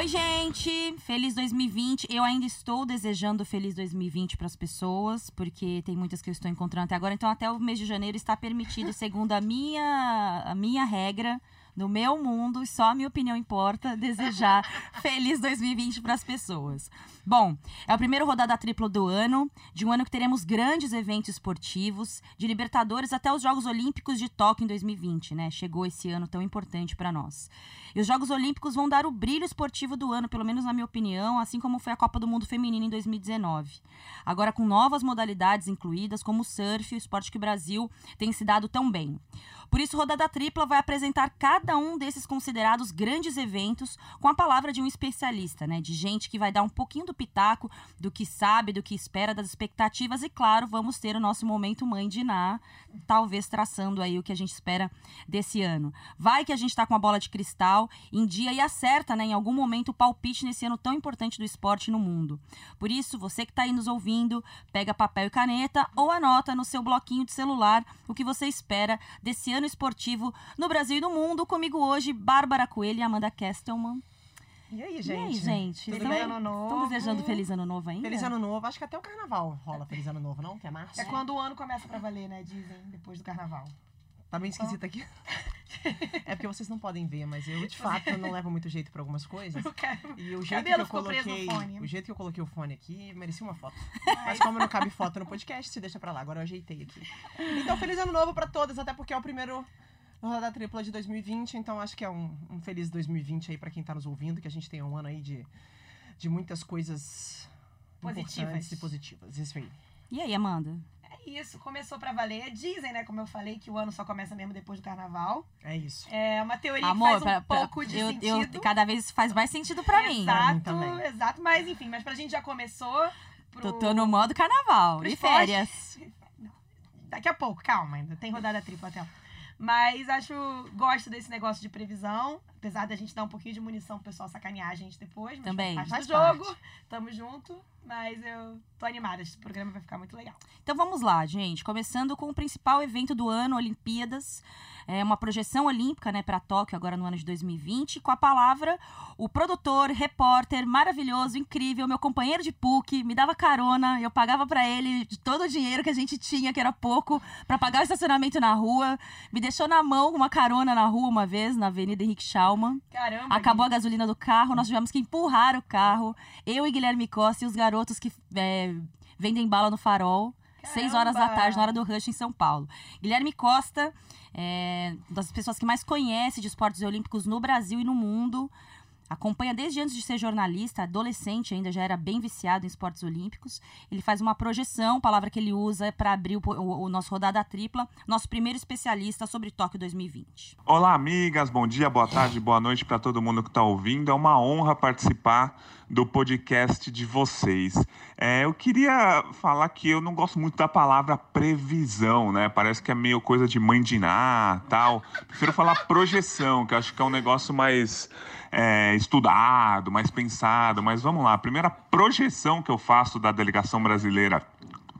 Oi, gente! Feliz 2020. Eu ainda estou desejando feliz 2020 para as pessoas, porque tem muitas que eu estou encontrando até agora. Então, até o mês de janeiro está permitido, segundo a minha, a minha regra, no meu mundo, só a minha opinião importa, desejar feliz 2020 para as pessoas. Bom, é o primeiro rodada tripla do ano, de um ano que teremos grandes eventos esportivos, de Libertadores até os Jogos Olímpicos de Tóquio em 2020, né? Chegou esse ano tão importante para nós. E os Jogos Olímpicos vão dar o brilho esportivo do ano, pelo menos na minha opinião, assim como foi a Copa do Mundo Feminino em 2019. Agora com novas modalidades incluídas, como o surf, o esporte que o Brasil tem se dado tão bem. Por isso, Rodada Tripla vai apresentar cada um desses considerados grandes eventos com a palavra de um especialista, né? De gente que vai dar um pouquinho do pitaco do que sabe, do que espera, das expectativas. E claro, vamos ter o nosso momento mãe de Ná, talvez traçando aí o que a gente espera desse ano. Vai que a gente está com a bola de cristal em dia e acerta, né, em algum momento, o palpite nesse ano tão importante do esporte no mundo. Por isso, você que está aí nos ouvindo, pega papel e caneta ou anota no seu bloquinho de celular o que você espera desse ano esportivo no Brasil e no mundo. Comigo hoje, Bárbara Coelho e Amanda Kestelman. E aí, gente? E aí, gente? Tudo bem? Ano novo. Estão desejando feliz ano novo ainda? Feliz ano novo. Acho que até o carnaval rola feliz ano novo, não? Que é março. É quando o ano começa pra valer, né? Dizem, depois do carnaval. Tá bem esquisito aqui. É porque vocês não podem ver, mas eu, de fato, não levo muito jeito pra algumas coisas. O cara- E o jeito cabelo que eu coloquei. O jeito que eu coloquei o fone aqui merecia uma foto. Mas como não cabe foto no podcast, se deixa pra lá. Agora eu ajeitei aqui. Então, feliz ano novo pra todas, até porque é o primeiro rodada tripla de 2020. Então, acho que é um, um feliz 2020 aí pra quem tá nos ouvindo, que a gente tenha um ano aí de, de muitas coisas Positivas. importantes e positivas. Isso aí. E aí, Amanda? É isso, começou pra valer. Dizem, né, como eu falei, que o ano só começa mesmo depois do carnaval. É isso. É uma teoria Amor, que faz um pra- pra- pouco de eu, sentido. eu- cada vez faz mais sentido pra mim. Pra mim Exato, exato. Mas enfim, mas pra gente já começou. Pro... Tô, tô no modo carnaval pro e férias. Daqui a pouco, calma, ainda tem rodada tripla até lá. Mas acho, gosto desse negócio de previsão. Apesar da gente dar um pouquinho de munição pro pessoal sacanear a gente depois. Mas Também. Faz, Faz do jogo. parte. Tamo junto. Mas eu tô animada. Esse programa vai ficar muito legal. Então vamos lá, gente. Começando com o principal evento do ano, Olimpíadas. É uma projeção olímpica, né, para Tóquio agora no ano de 2020, com a palavra o produtor, repórter maravilhoso, incrível, meu companheiro de PUC, me dava carona, eu pagava para ele de todo o dinheiro que a gente tinha, que era pouco, para pagar o estacionamento na rua, me deixou na mão uma carona na rua uma vez, na Avenida Henrique Schaumann. Caramba. Acabou a gasolina do carro, nós tivemos que empurrar o carro. Eu e Guilherme Costa e os garotos que é, vendem bala no farol. Seis horas da Caramba! tarde, na hora do rush em São Paulo. Guilherme Costa, é, das pessoas que mais conhece de esportes olímpicos no Brasil e no mundo. Acompanha desde antes de ser jornalista, adolescente ainda, já era bem viciado em esportes olímpicos. Ele faz uma projeção, palavra que ele usa para abrir o, o- o nosso rodada tripla, nosso primeiro especialista sobre Tóquio 2020. Olá, amigas. Bom dia, boa tarde, boa noite para todo mundo que está ouvindo. É uma honra participar do podcast de vocês. É, eu queria falar que eu não gosto muito da palavra previsão, né? Parece que é meio coisa de Ná, tal. Prefiro falar projeção, que acho que é um negócio mais é, estudado, mais pensado. Mas vamos lá. A primeira projeção que eu faço da delegação brasileira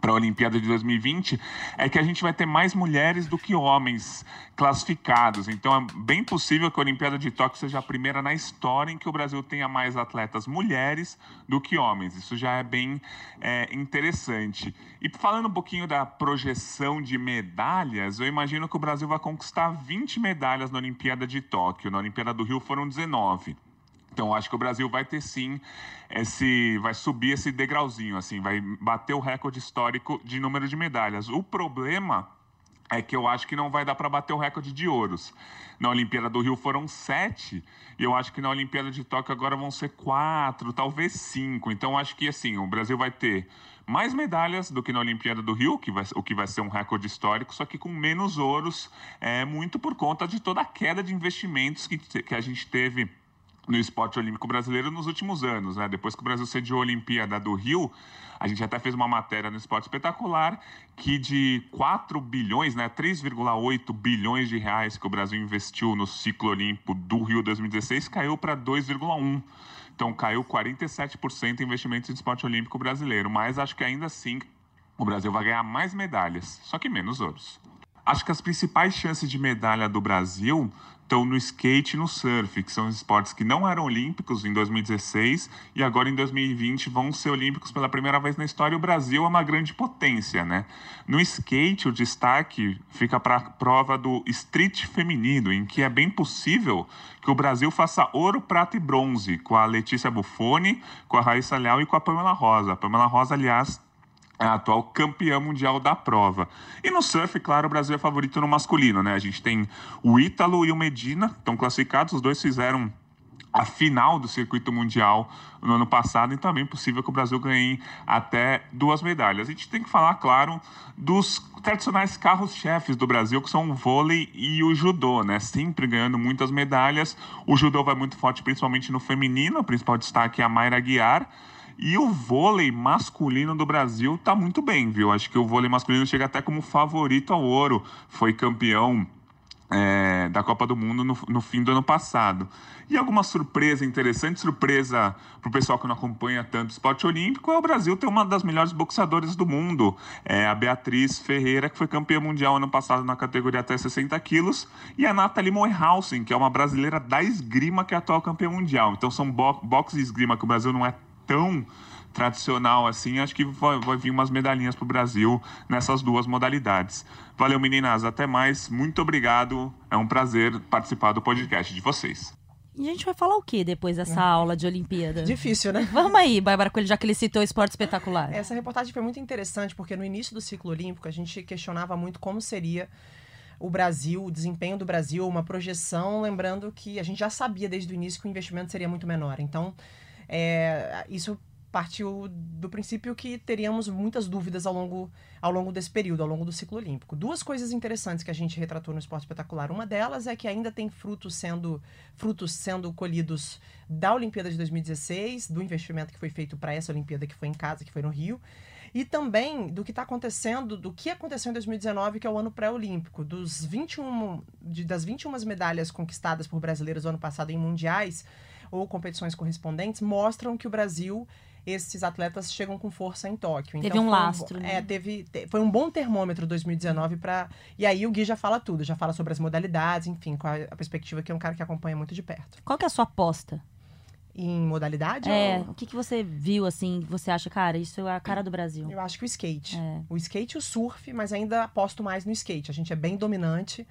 para a Olimpíada de 2020 é que a gente vai ter mais mulheres do que homens classificados. Então é bem possível que a Olimpíada de Tóquio seja a primeira na história em que o Brasil tenha mais atletas mulheres do que homens. Isso já é bem é, interessante. E falando um pouquinho da projeção de medalhas, eu imagino que o Brasil vai conquistar 20 medalhas na Olimpíada de Tóquio. Na Olimpíada do Rio foram 19. Então, acho que o Brasil vai ter sim esse. vai subir esse degrauzinho, assim, vai bater o recorde histórico de número de medalhas. O problema é que eu acho que não vai dar para bater o recorde de ouros. Na Olimpíada do Rio foram sete, e eu acho que na Olimpíada de Tóquio agora vão ser quatro, talvez cinco. Então, acho que assim, o Brasil vai ter mais medalhas do que na Olimpíada do Rio, que vai, o que vai ser um recorde histórico, só que com menos ouros, é, muito por conta de toda a queda de investimentos que, que a gente teve no esporte olímpico brasileiro nos últimos anos, né? Depois que o Brasil sediou a Olimpíada do Rio, a gente até fez uma matéria no Esporte Espetacular que de 4 bilhões, né, 3,8 bilhões de reais que o Brasil investiu no ciclo olímpico do Rio 2016 caiu para 2,1. Então caiu 47% em investimentos em esporte olímpico brasileiro, mas acho que ainda assim o Brasil vai ganhar mais medalhas, só que menos ouros. Acho que as principais chances de medalha do Brasil estão no skate e no surf, que são esportes que não eram olímpicos em 2016 e agora em 2020 vão ser olímpicos pela primeira vez na história. O Brasil é uma grande potência, né? No skate, o destaque fica para a prova do street feminino, em que é bem possível que o Brasil faça ouro, prata e bronze, com a Letícia Buffoni, com a Raíssa Leal e com a Pamela Rosa. A Pamela Rosa, aliás, é a atual campeã mundial da prova. E no surf, claro, o Brasil é favorito no masculino, né? A gente tem o Ítalo e o Medina, estão classificados, os dois fizeram a final do circuito mundial no ano passado, então é bem possível que o Brasil ganhe até duas medalhas. A gente tem que falar, claro, dos tradicionais carros-chefes do Brasil, que são o vôlei e o judô, né? Sempre ganhando muitas medalhas. O judô vai muito forte, principalmente no feminino, o principal destaque é a Mayra Guiar. E o vôlei masculino do Brasil tá muito bem, viu? Acho que o vôlei masculino chega até como favorito ao ouro. Foi campeão é, da Copa do Mundo no, no, fim do ano passado. E alguma surpresa interessante, surpresa para o pessoal que não acompanha tanto esporte olímpico, é o Brasil ter uma das melhores boxeadoras do mundo, é a Beatriz Ferreira, que foi campeã mundial ano passado na categoria até 60 quilos, e a Nathalie Moehausen, que é uma brasileira da esgrima, que é a atual campeã mundial. Então são bo boxe e esgrima que o Brasil não é tão tradicional assim, acho que vai, vai vir umas medalhinhas para o Brasil nessas duas modalidades. Valeu, meninas. Até mais. Muito obrigado. É um prazer participar do podcast de vocês. E a gente vai falar o que depois dessa é. aula de Olimpíada? Difícil, né? Vamos aí, Bárbara Coelho, já que ele citou esporte espetacular. Essa reportagem foi muito interessante, porque no início do ciclo olímpico a gente questionava muito como seria o Brasil, o desempenho do Brasil, uma projeção, lembrando que a gente já sabia desde o início que o investimento seria muito menor. Então, é, isso partiu do princípio que teríamos muitas dúvidas ao longo, ao longo desse período, ao longo do ciclo olímpico. Duas coisas interessantes que a gente retratou no Esporte Espetacular. Uma delas é que ainda tem frutos sendo, frutos sendo colhidos da Olimpíada de 2016, do investimento que foi feito para essa Olimpíada que foi em casa, que foi no Rio, e também do que está acontecendo, do que aconteceu em 2019, que é o ano pré-olímpico. Dos 21, de, das 21 medalhas conquistadas por brasileiros no ano passado em mundiais, ou competições correspondentes mostram que o Brasil esses atletas chegam com força em Tóquio. Teve então, um lastro, um, né? É, teve, te, foi um bom termômetro 2019 para E aí o Gui já fala tudo, já fala sobre as modalidades, enfim, com a, a, perspectiva que é um cara que acompanha muito de perto. Qual que é a sua aposta? Em modalidade? É, ou... o que, que você viu, assim, você acha, cara, isso é a cara do Brasil? Eu acho que o skate. É. O skate e o surf, mas ainda aposto mais no skate. A gente é bem dominante.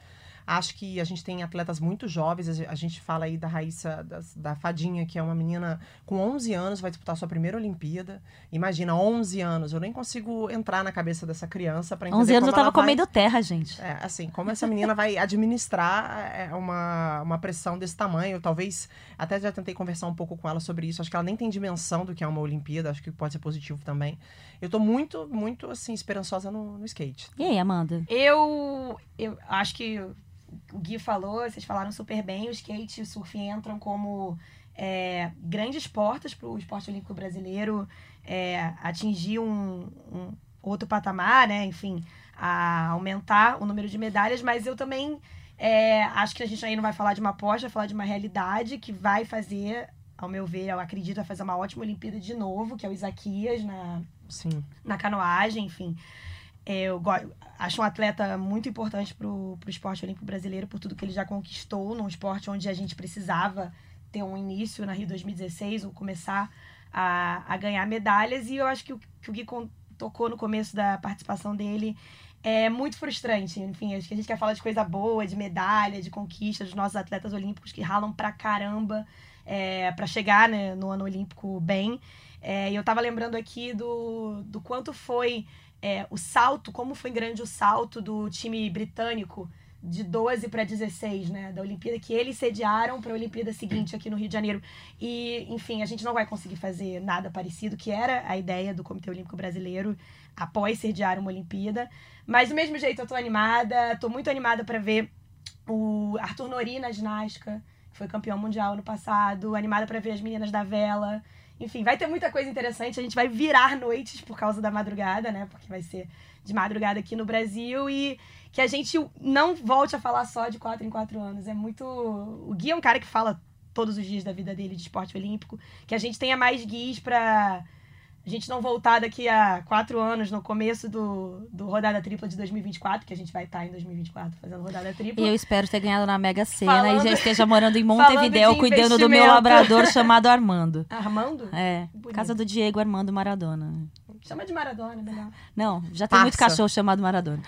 Acho que a gente tem atletas muito jovens. A gente fala aí da Raíssa, da, da Fadinha, que é uma menina com 11 anos, vai disputar sua primeira Olimpíada. Imagina, 11 anos. Eu nem consigo entrar na cabeça dessa criança para entender 11 anos eu tava vai... comendo terra, gente. É, assim, como essa menina vai administrar é, uma, uma pressão desse tamanho. Talvez, até já tentei conversar um pouco com ela sobre isso. Acho que ela nem tem dimensão do que é uma Olimpíada. Acho que pode ser positivo também. Eu tô muito, muito, assim, esperançosa no, no skate. E aí, Amanda? Eu, eu acho que o Gui falou, vocês falaram super bem, o skate e o surf entram como é, grandes portas para o esporte olímpico brasileiro é, atingir um, um, outro patamar, né? Enfim, a aumentar o número de medalhas, mas eu também é, acho que a gente aí não vai falar de uma aposta, vai falar de uma realidade que vai fazer, ao meu ver, eu acredito, vai fazer uma ótima Olimpíada de novo, que é o Isaquias na, Sim. na canoagem, enfim. Eu acho um atleta muito importante para o esporte olímpico brasileiro por tudo que ele já conquistou num esporte onde a gente precisava ter um início na Rio 2016 ou começar a, a ganhar medalhas. E eu acho que o que o Gui tocou no começo da participação dele é muito frustrante. Enfim, acho que a gente quer falar de coisa boa, de medalha, de conquista dos nossos atletas olímpicos que ralam pra caramba é, para chegar né, no ano olímpico bem. É, e eu tava lembrando aqui do, do quanto foi é, o salto, como foi grande o salto do time britânico de 12 para 16, né, da Olimpíada que eles sediaram para a Olimpíada seguinte aqui no Rio de Janeiro. E, enfim, a gente não vai conseguir fazer nada parecido, que era a ideia do Comitê Olímpico Brasileiro após sediar uma Olimpíada. Mas do mesmo jeito eu tô animada, tô muito animada para ver o Arthur Nori na ginástica, que foi campeão mundial no passado, animada para ver as meninas da vela. Enfim, vai ter muita coisa interessante. A gente vai virar noites por causa da madrugada, né? Porque vai ser de madrugada aqui no Brasil e que a gente não volte a falar só de quatro em quatro anos. É muito. O Gui é um cara que fala todos os dias da vida dele de esporte olímpico. Que a gente tenha mais guias para a gente não voltar daqui a quatro anos, no começo do, do Rodada Tripla de 2024, que a gente vai estar em 2024 fazendo Rodada Tripla. E eu espero ter ganhado na Mega Sena Falando- e já esteja morando em Montevideo, de cuidando do meu labrador chamado Armando. Armando? É, Bonito. casa do Diego Armando Maradona. Chama de Maradona, melhor. Não, já tem muito cachorro chamado Maradona.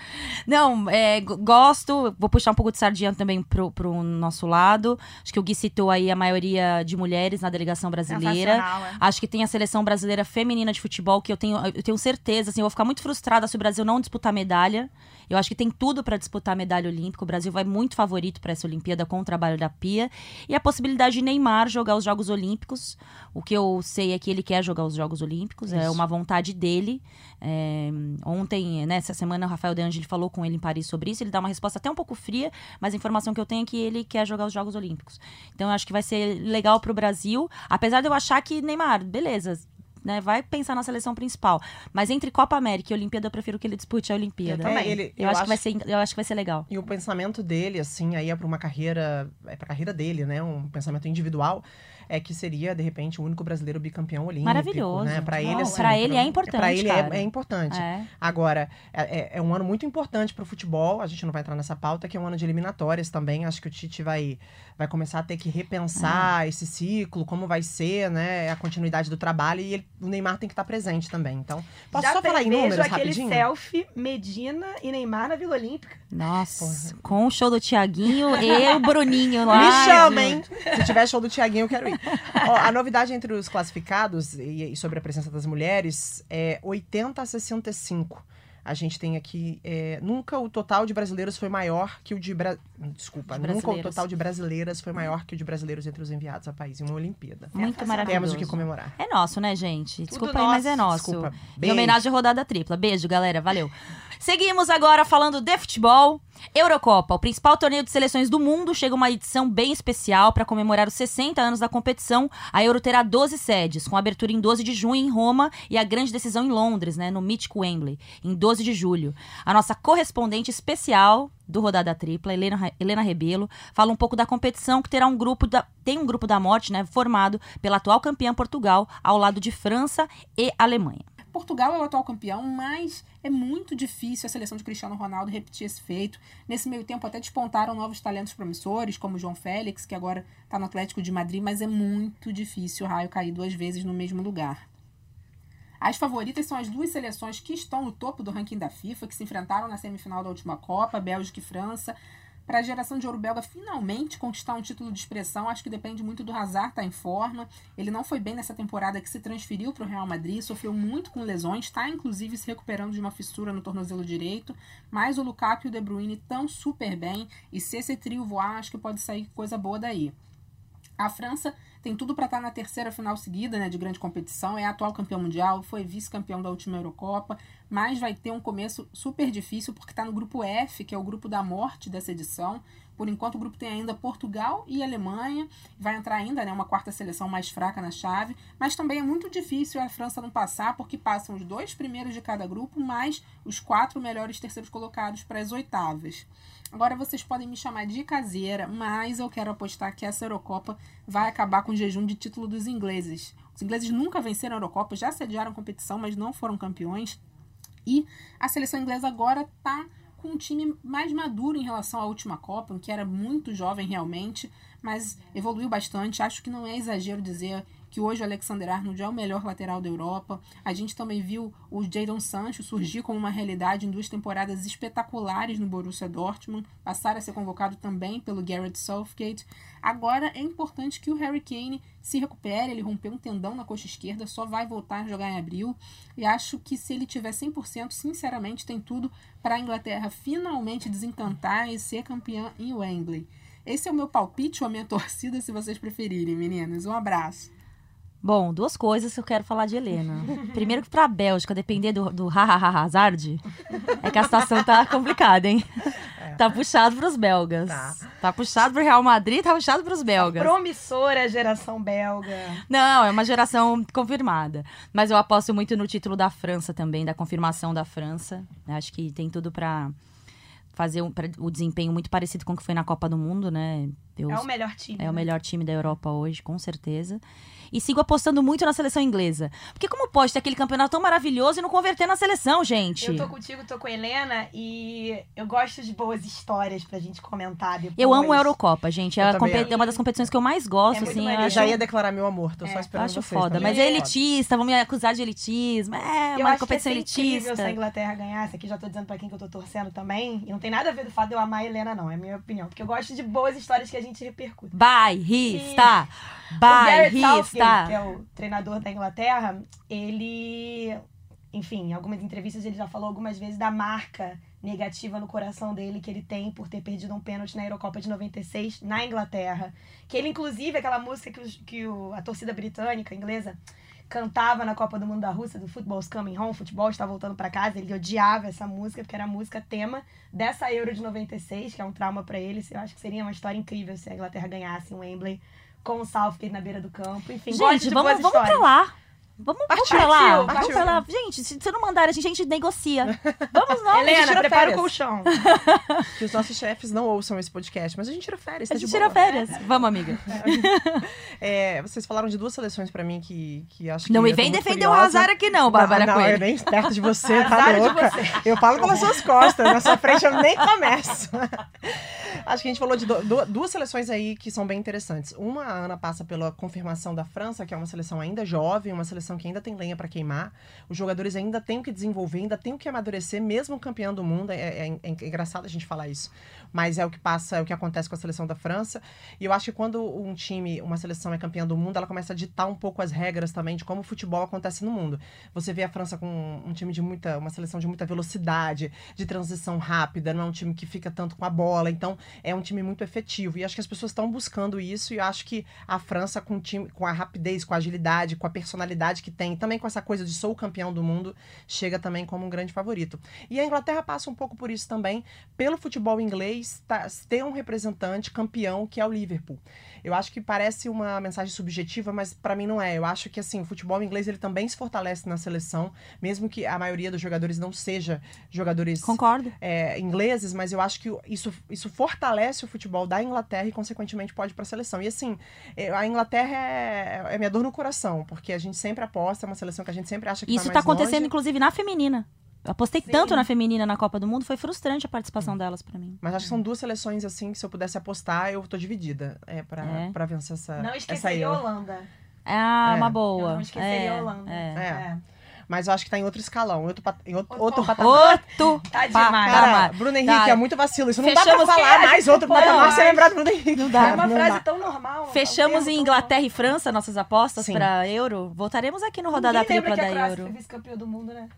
Não, é, gosto, vou puxar um pouco de sardinha também pro, pro nosso lado. Acho que o Gui citou aí a maioria de mulheres na delegação brasileira. É. Acho que tem a seleção brasileira feminina de futebol que eu tenho, eu tenho certeza, assim, eu vou ficar muito frustrada se o Brasil não disputar medalha. Eu acho que tem tudo para disputar medalha olímpica. O Brasil vai muito favorito para essa Olimpíada com o trabalho da Pia e a possibilidade de Neymar jogar os Jogos Olímpicos. O que eu sei é que ele quer jogar os Jogos Olímpicos, é Isso. uma vontade dele. É, ontem, nessa semana, o Rafael De Angeli falou com ele em Paris sobre isso. Ele dá uma resposta até um pouco fria, mas a informação que eu tenho é que ele quer jogar os Jogos Olímpicos. Então, eu acho que vai ser legal pro Brasil. Apesar de eu achar que Neymar, beleza, né, vai pensar na seleção principal. Mas entre Copa América e Olimpíada, eu prefiro que ele dispute a Olimpíada. Eu também. É, ele, Eu, acho, que vai ser, eu acho que vai ser legal. E o pensamento dele, assim, aí é pra uma carreira. É pra carreira dele, né? Um pensamento individual. É que seria, de repente, o único brasileiro bicampeão olímpico. Maravilhoso. Né? Pra ele, assim. pra ele é importante, Pra ele cara. é, é importante. É. Agora, é, é- é um ano muito importante pro futebol. A gente não vai entrar nessa pauta, que é um ano de eliminatórias também. Acho que o Tite vai, vai começar a ter que É. repensar esse ciclo, como vai ser, né? A continuidade do trabalho. E ele- o Neymar tem que estar presente também. Então, posso Já só falar em números aquele rapidinho? selfie Medina e Neymar na Vila Olímpica. Nossa, com o show do Tiaguinho e o Bruninho lá. Me chamem! Se tiver show do Tiaguinho, eu quero ir. Ó, a novidade entre os classificados e, e sobre a presença das mulheres é 80 a 65. A gente tem aqui. é, nunca o total de brasileiros foi maior que o de. Bra... Desculpa, De nunca o total de brasileiras foi maior que o de brasileiros entre os enviados a país em uma Olimpíada. Muito maravilhoso. Temos o que comemorar. É nosso, né, gente? Desculpa aí, nosso. mas é nosso. Desculpa. Em homenagem à rodada tripla. Beijo, galera. Valeu. Seguimos agora falando de futebol. Eurocopa, o principal torneio de seleções do mundo, chega uma edição bem especial para comemorar os 60 anos da competição. A Euro terá 12 sedes, com abertura em 12 de junho em Roma e a grande decisão em Londres, né, no mítico Wembley, em 12 de julho. A nossa correspondente especial do Rodada Tripla, Helena, Helena Rebelo, fala um pouco da competição que terá um grupo da, tem um grupo da morte, né, formado pela atual campeã Portugal, ao lado de França e Alemanha. Portugal é o atual campeão, mas é muito difícil a seleção de Cristiano Ronaldo repetir esse feito. Nesse meio tempo até despontaram novos talentos promissores, como João Félix, que agora está no Atlético de Madrid, mas é muito difícil o Raio cair duas vezes no mesmo lugar. As favoritas são as duas seleções que estão no topo do ranking da FIFA, que se enfrentaram na semifinal da última Copa, Bélgica e França. Para a geração de ouro belga finalmente conquistar um título de expressão, acho que depende muito do Hazard estar em forma. Ele não foi bem nessa temporada que se transferiu para o Real Madrid, sofreu muito com lesões, está inclusive se recuperando de uma fissura no tornozelo direito. Mas o Lukaku e o De Bruyne estão super bem e se esse trio voar, acho que pode sair coisa boa daí. A França tem tudo para estar na terceira final seguida né, de grande competição, é atual campeão mundial, foi vice-campeão da última Eurocopa, mas vai ter um começo super difícil porque está no grupo F, que é o grupo da morte dessa edição. Por enquanto, o grupo tem ainda Portugal e Alemanha, vai entrar ainda né, uma quarta seleção mais fraca na chave, mas também é muito difícil a França não passar porque passam os dois primeiros de cada grupo, mais os quatro melhores terceiros colocados para as oitavas. Agora vocês podem me chamar de caseira, mas eu quero apostar que essa Eurocopa vai acabar com o jejum de título dos ingleses. Os ingleses nunca venceram a Eurocopa, já sediaram competição, mas não foram campeões. E a seleção inglesa agora está com um time mais maduro em relação à última Copa, que era muito jovem realmente, mas evoluiu bastante. Acho que não é exagero dizer que hoje o Alexander Arnold é o melhor lateral da Europa. A gente também viu o Jadon Sancho surgir como uma realidade em duas temporadas espetaculares no Borussia Dortmund, passar a ser convocado também pelo Garrett Southgate. Agora é importante que o Harry Kane se recupere, ele rompeu um tendão na coxa esquerda, só vai voltar a jogar em abril. E acho que se ele tiver 100%, sinceramente, tem tudo para a Inglaterra finalmente desencantar e ser campeã em Wembley. Esse é o meu palpite ou a minha torcida, se vocês preferirem, meninas. Um abraço. Bom, duas coisas que eu quero falar de Helena. Primeiro que pra Bélgica depender do, do hahaha Hazard, é que a situação tá complicada, hein? Tá puxado pros belgas. Tá. Tá puxado pro Real Madrid, tá puxado pros belgas. Promissora geração belga. Não, é uma geração confirmada. Mas eu aposto muito no título da França também, da confirmação da França. Acho que tem tudo pra fazer um, pra- o desempenho muito parecido com o que foi na Copa do Mundo, né? Eu, É o melhor time. é o né? melhor time da Europa hoje, com certeza. E sigo apostando muito na seleção inglesa. Porque como pode ter aquele campeonato tão maravilhoso e não converter na seleção, gente? Eu tô contigo, tô com a Helena e eu gosto de boas histórias pra gente comentar depois. Eu amo a Eurocopa, gente. É, é uma das competições que eu mais gosto, É assim. Eu já ia declarar meu amor, tô só É, eu esperando acho vocês foda. também. Mas é elitista, vão me acusar de elitismo. É, Eu uma acho competição que incrível elitista. se a Inglaterra ganhasse. Aqui já tô dizendo pra quem que eu tô torcendo também. E não tem nada a ver do fato de eu amar a Helena, não. É a minha opinião. Porque eu gosto de boas histórias que a gente repercute. Bairrista! O Gareth Southgate, que Bairrista! é o treinador da Inglaterra, ele, enfim, em algumas entrevistas ele já falou algumas vezes da marca negativa no coração dele que ele tem por ter perdido um pênalti na Eurocopa de 96 na Inglaterra. Que ele, inclusive, aquela música que, os- que o- a torcida britânica, inglesa, cantava na Copa do Mundo da Rússia, do Football's Coming Home, futebol está voltando para casa, ele odiava essa música, porque era a música tema dessa Euro de 96, que é um trauma para ele. Eu acho que seria uma história incrível se a Inglaterra ganhasse um Wembley com o Southgate na beira do campo. Enfim, Gente, de vamos, vamos pra lá. Vamos, vamos pra lá. partiu, Vamos partiu. pra lá. Gente, se você não mandar, a gente, a gente negocia. Vamos nós. Helena, tira prepara férias. o colchão. Que os nossos chefes não ouçam esse podcast, mas a gente tira férias, A tá gente de tira boa. férias. Vamos, amiga. É, vocês falaram de duas seleções pra mim que, que acho que Não me vem defender o. Hazard aqui não, Bárbara não, não, Coelho. eu nem perto de você, tá Azar de louca? você. Eu falo pelas suas costas, na sua frente eu nem começo. Acho que a gente falou de du- duas seleções aí que são bem interessantes. Uma, a Ana passa pela confirmação da França, que é uma seleção ainda jovem, uma seleção que ainda tem lenha pra queimar. Os jogadores ainda têm que desenvolver, ainda têm que amadurecer, mesmo campeão do mundo. É, é- é engraçado a gente falar isso. Mas é o que passa, é o que acontece com a seleção da França. E eu acho que quando um time, uma seleção é campeã do mundo, ela começa a ditar um pouco as regras também de como o futebol acontece no mundo. Você vê a França com um time de muita, uma seleção de muita velocidade, de transição rápida, não é um time que fica tanto com a bola, então é um time muito efetivo. E acho que as pessoas estão buscando isso e eu acho que a França com time, com a rapidez, com a agilidade, com a personalidade que tem, também com essa coisa de sou o campeão do mundo, chega também como um grande favorito. E a Inglaterra passa um pouco por isso também, pelo futebol inglês, tá, ter um representante campeão que é o Liverpool. Eu acho que parece uma mensagem subjetiva, mas para mim não é. Eu acho que assim, o futebol inglês ele também se fortalece na seleção, mesmo que a maioria dos jogadores não seja jogadores Concordo. é, ingleses, mas eu acho que isso, isso fortalece o futebol da Inglaterra e, consequentemente, pode ir para a seleção. E, assim, é, a Inglaterra é, é minha dor no coração, porque a gente sempre aposta, é uma seleção que a gente sempre acha que Isso tá tá acontecendo, longe. inclusive, na feminina. Eu apostei Sim. tanto na feminina na Copa do Mundo, foi frustrante a participação delas pra mim. Mas acho que são duas seleções, assim, que se eu pudesse apostar, eu tô dividida é, para É. pra vencer essa, Não essa esqueceria a Euro. Holanda. Ah, É. uma Eu boa. não esqueceria é, a Holanda. é. Mas eu acho que tá em outro escalão, em outro, pat- em outro, Outro outro patamar. patamar. Outro Tá demais. Cara. Bruno Henrique, Tá. é muito vacilo. Isso não dá Fechamos pra que falar mais outro não patamar dá. sem lembrar do Bruno Henrique. Não dá. É uma não frase dá. tão normal. Fechamos em Inglaterra e França nossas apostas Sim. pra Euro. Voltaremos aqui no Rodada normal. Ninguém Tripla lembra da que a Croácia Euro. foi vice-campeã do mundo, né?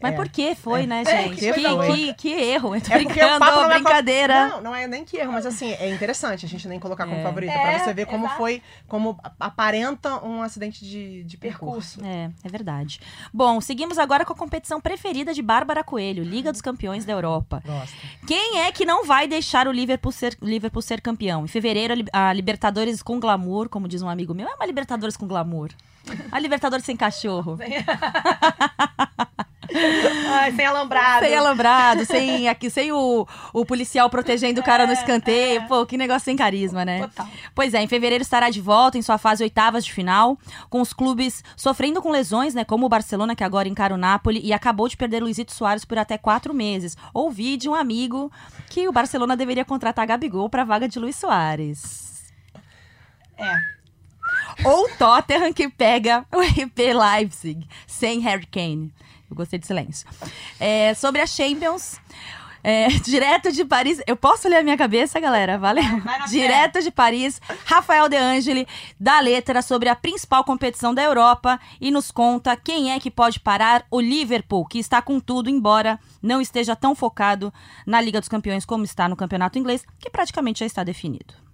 Mas É. por que foi, né, É, gente? que Que, foi. que, que erro. Eu tô É o brincando, papo não é brincadeira. Não, não é nem que erro, mas assim, é interessante a gente nem colocar como É. favorita, É, pra você ver como exato. foi, como aparenta um acidente de, de percurso. É, é verdade. Bom, seguimos agora com a competição preferida de Bárbara Coelho, Liga dos Campeões da Europa. Gosto. Quem é que não vai deixar o Liverpool ser, Liverpool ser campeão? Em fevereiro, a Libertadores com glamour, como diz um amigo meu, é uma Libertadores com glamour. A Libertadores sem cachorro. Ai, sem alambrado. Sem alambrado, sem, aqui, sem o, o policial protegendo o cara no escanteio. Pô, que negócio sem carisma, né? Total. Pois é, em fevereiro estará de volta em sua fase oitavas de final, com os clubes sofrendo com lesões, né? Como o Barcelona, que agora encara o Napoli, e acabou de perder Luizito Soares por até quatro meses. Ouvi de um amigo que o Barcelona deveria contratar Gabigol para a vaga de Luiz Soares. É. Ou Tottenham, que pega o RP Leipzig, sem Harry Kane. Eu gostei de silêncio. É, sobre a Champions. é, direto de Paris. Eu posso ler a minha cabeça, galera? Valeu. Direto de Paris, Rafael De Angeli dá letra sobre a principal competição da Europa e nos conta quem é que pode parar o Liverpool, que está com tudo, embora não esteja tão focado na Liga dos Campeões como está no campeonato inglês, que praticamente já está definido.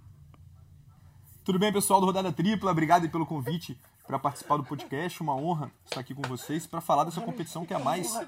Tudo bem, pessoal do Rodada Tripla? Obrigado pelo convite para participar do podcast. Uma honra estar aqui com vocês para falar dessa competição que é a mais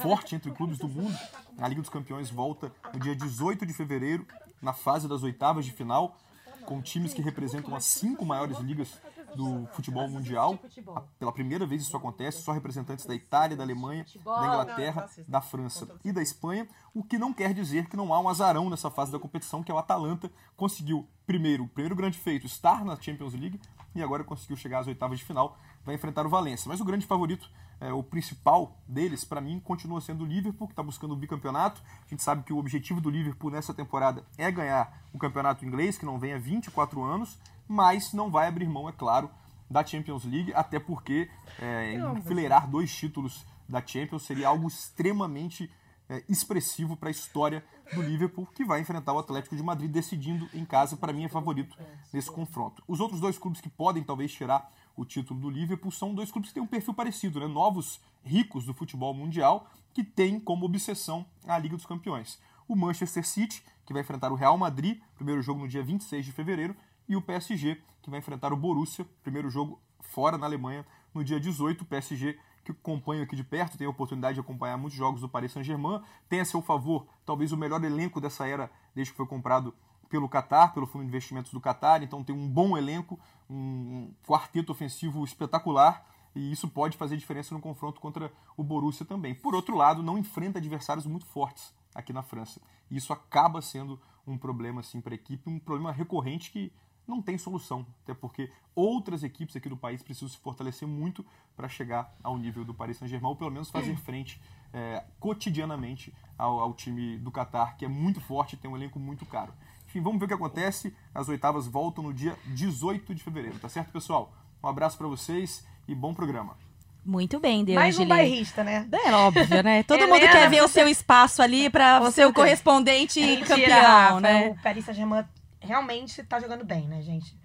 forte entre clubes do mundo. A Liga dos Campeões volta no dia 18 de fevereiro, na fase das oitavas de final, com times que representam as cinco maiores ligas do futebol mundial. A- Pela primeira vez isso acontece, só representantes da Itália, da Alemanha, da Inglaterra, da França e da Espanha, o que não quer dizer que não há um azarão nessa fase da competição, que é o Atalanta conseguiu primeiro, o primeiro grande feito, estar na Champions League e agora conseguiu chegar às oitavas de final, vai enfrentar o Valência. Mas o grande favorito, é, o principal deles, para mim, continua sendo o Liverpool, que está buscando o bicampeonato. A gente sabe que o objetivo do Liverpool nessa temporada é ganhar o campeonato inglês, que não vem há 24 anos, mas não vai abrir mão, é claro, da Champions League, até porque é, enfileirar dois títulos da Champions seria algo extremamente é, expressivo para a história do Liverpool, que vai enfrentar o Atlético de Madrid decidindo em casa, para mim é favorito nesse confronto. Os outros dois clubes que podem talvez tirar o título do Liverpool são dois clubes que têm um perfil parecido, né? novos ricos do futebol mundial, que têm como obsessão a Liga dos Campeões. O Manchester City, que vai enfrentar o Real Madrid, primeiro jogo no dia 26 de fevereiro, e o PSG, que vai enfrentar o Borussia, primeiro jogo fora na Alemanha, no dia 18. O PSG que acompanho aqui de perto, tenho a oportunidade de acompanhar muitos jogos do Paris Saint-Germain, tem a seu favor talvez o melhor elenco dessa era desde que foi comprado pelo Qatar, pelo Fundo de Investimentos do Qatar, então tem um bom elenco, um quarteto ofensivo espetacular, e isso pode fazer diferença no confronto contra o Borussia também. Por outro lado, não enfrenta adversários muito fortes aqui na França. E isso acaba sendo um problema assim para a equipe, um problema recorrente que não tem solução, até porque outras equipes aqui do país precisam se fortalecer muito para chegar ao nível do Paris Saint-Germain, ou pelo menos fazer frente é, cotidianamente ao, ao time do Qatar, que é muito forte e tem um elenco muito caro. Enfim, vamos ver o que acontece. As oitavas voltam no dia 18 de fevereiro, tá certo, pessoal? Um abraço para vocês e bom programa. Muito bem, Deus. Mais um bairrista, né? É óbvio, né? Todo Helena, mundo quer ver o você- seu espaço ali para ser o correspondente Mentira, campeão, né? O Paris Saint-Germain realmente tá jogando bem, né, gente?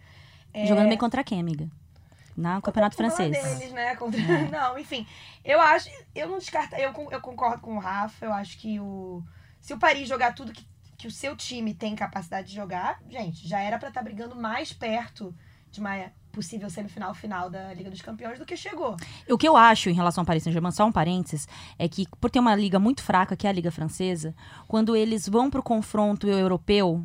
É, Jogando bem contra quem, amiga? Na Campeonato Francês. Deles, né? Contra- Não, enfim. Eu acho. Eu não descarto. Eu, eu concordo com o Rafa. Eu acho que o. Se o Paris jogar tudo que, que o seu time tem capacidade de jogar, gente, já era pra estar brigando mais perto de uma possível semifinal final da Liga dos Campeões do que chegou. O que eu acho em relação ao Paris Saint-Germain, só um parênteses, é que por ter uma liga muito fraca, que é a Liga Francesa, quando eles vão pro confronto europeu,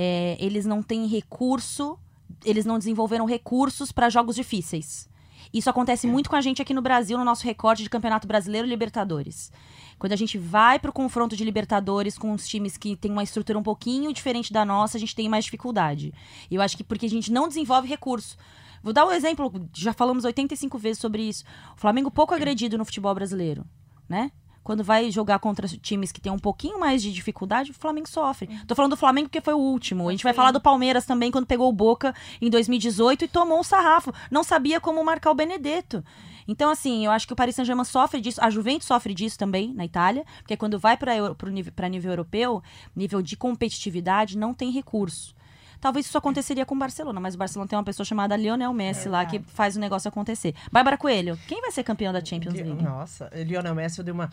é, eles não têm recurso, eles não desenvolveram recursos para jogos difíceis. Isso acontece muito com a gente aqui no Brasil, no nosso recorde de Campeonato Brasileiro e Libertadores. Quando a gente vai pro confronto de Libertadores com os times que têm uma estrutura um pouquinho diferente da nossa, a gente tem mais dificuldade. E eu acho que porque a gente não desenvolve recurso. Vou dar um exemplo, já falamos 85 vezes sobre isso. O Flamengo pouco agredido no futebol brasileiro, né? Quando vai jogar contra times que têm um pouquinho mais de dificuldade, o Flamengo sofre. Tô falando do Flamengo porque foi o último. A gente vai falar do Palmeiras também, quando pegou o Boca em 2018 e tomou um sarrafo. Não sabia como marcar o Benedetto. Então, assim, eu acho que o Paris Saint-Germain sofre disso. A Juventus sofre disso também, na Itália. Porque quando vai para nível, nível europeu, nível de competitividade, não tem recurso. Talvez isso aconteceria com o Barcelona, mas o Barcelona tem uma pessoa chamada Lionel Messi lá que faz o negócio acontecer. Bárbara Coelho, quem vai ser campeão da Champions League? Nossa, Lionel Messi, eu dei uma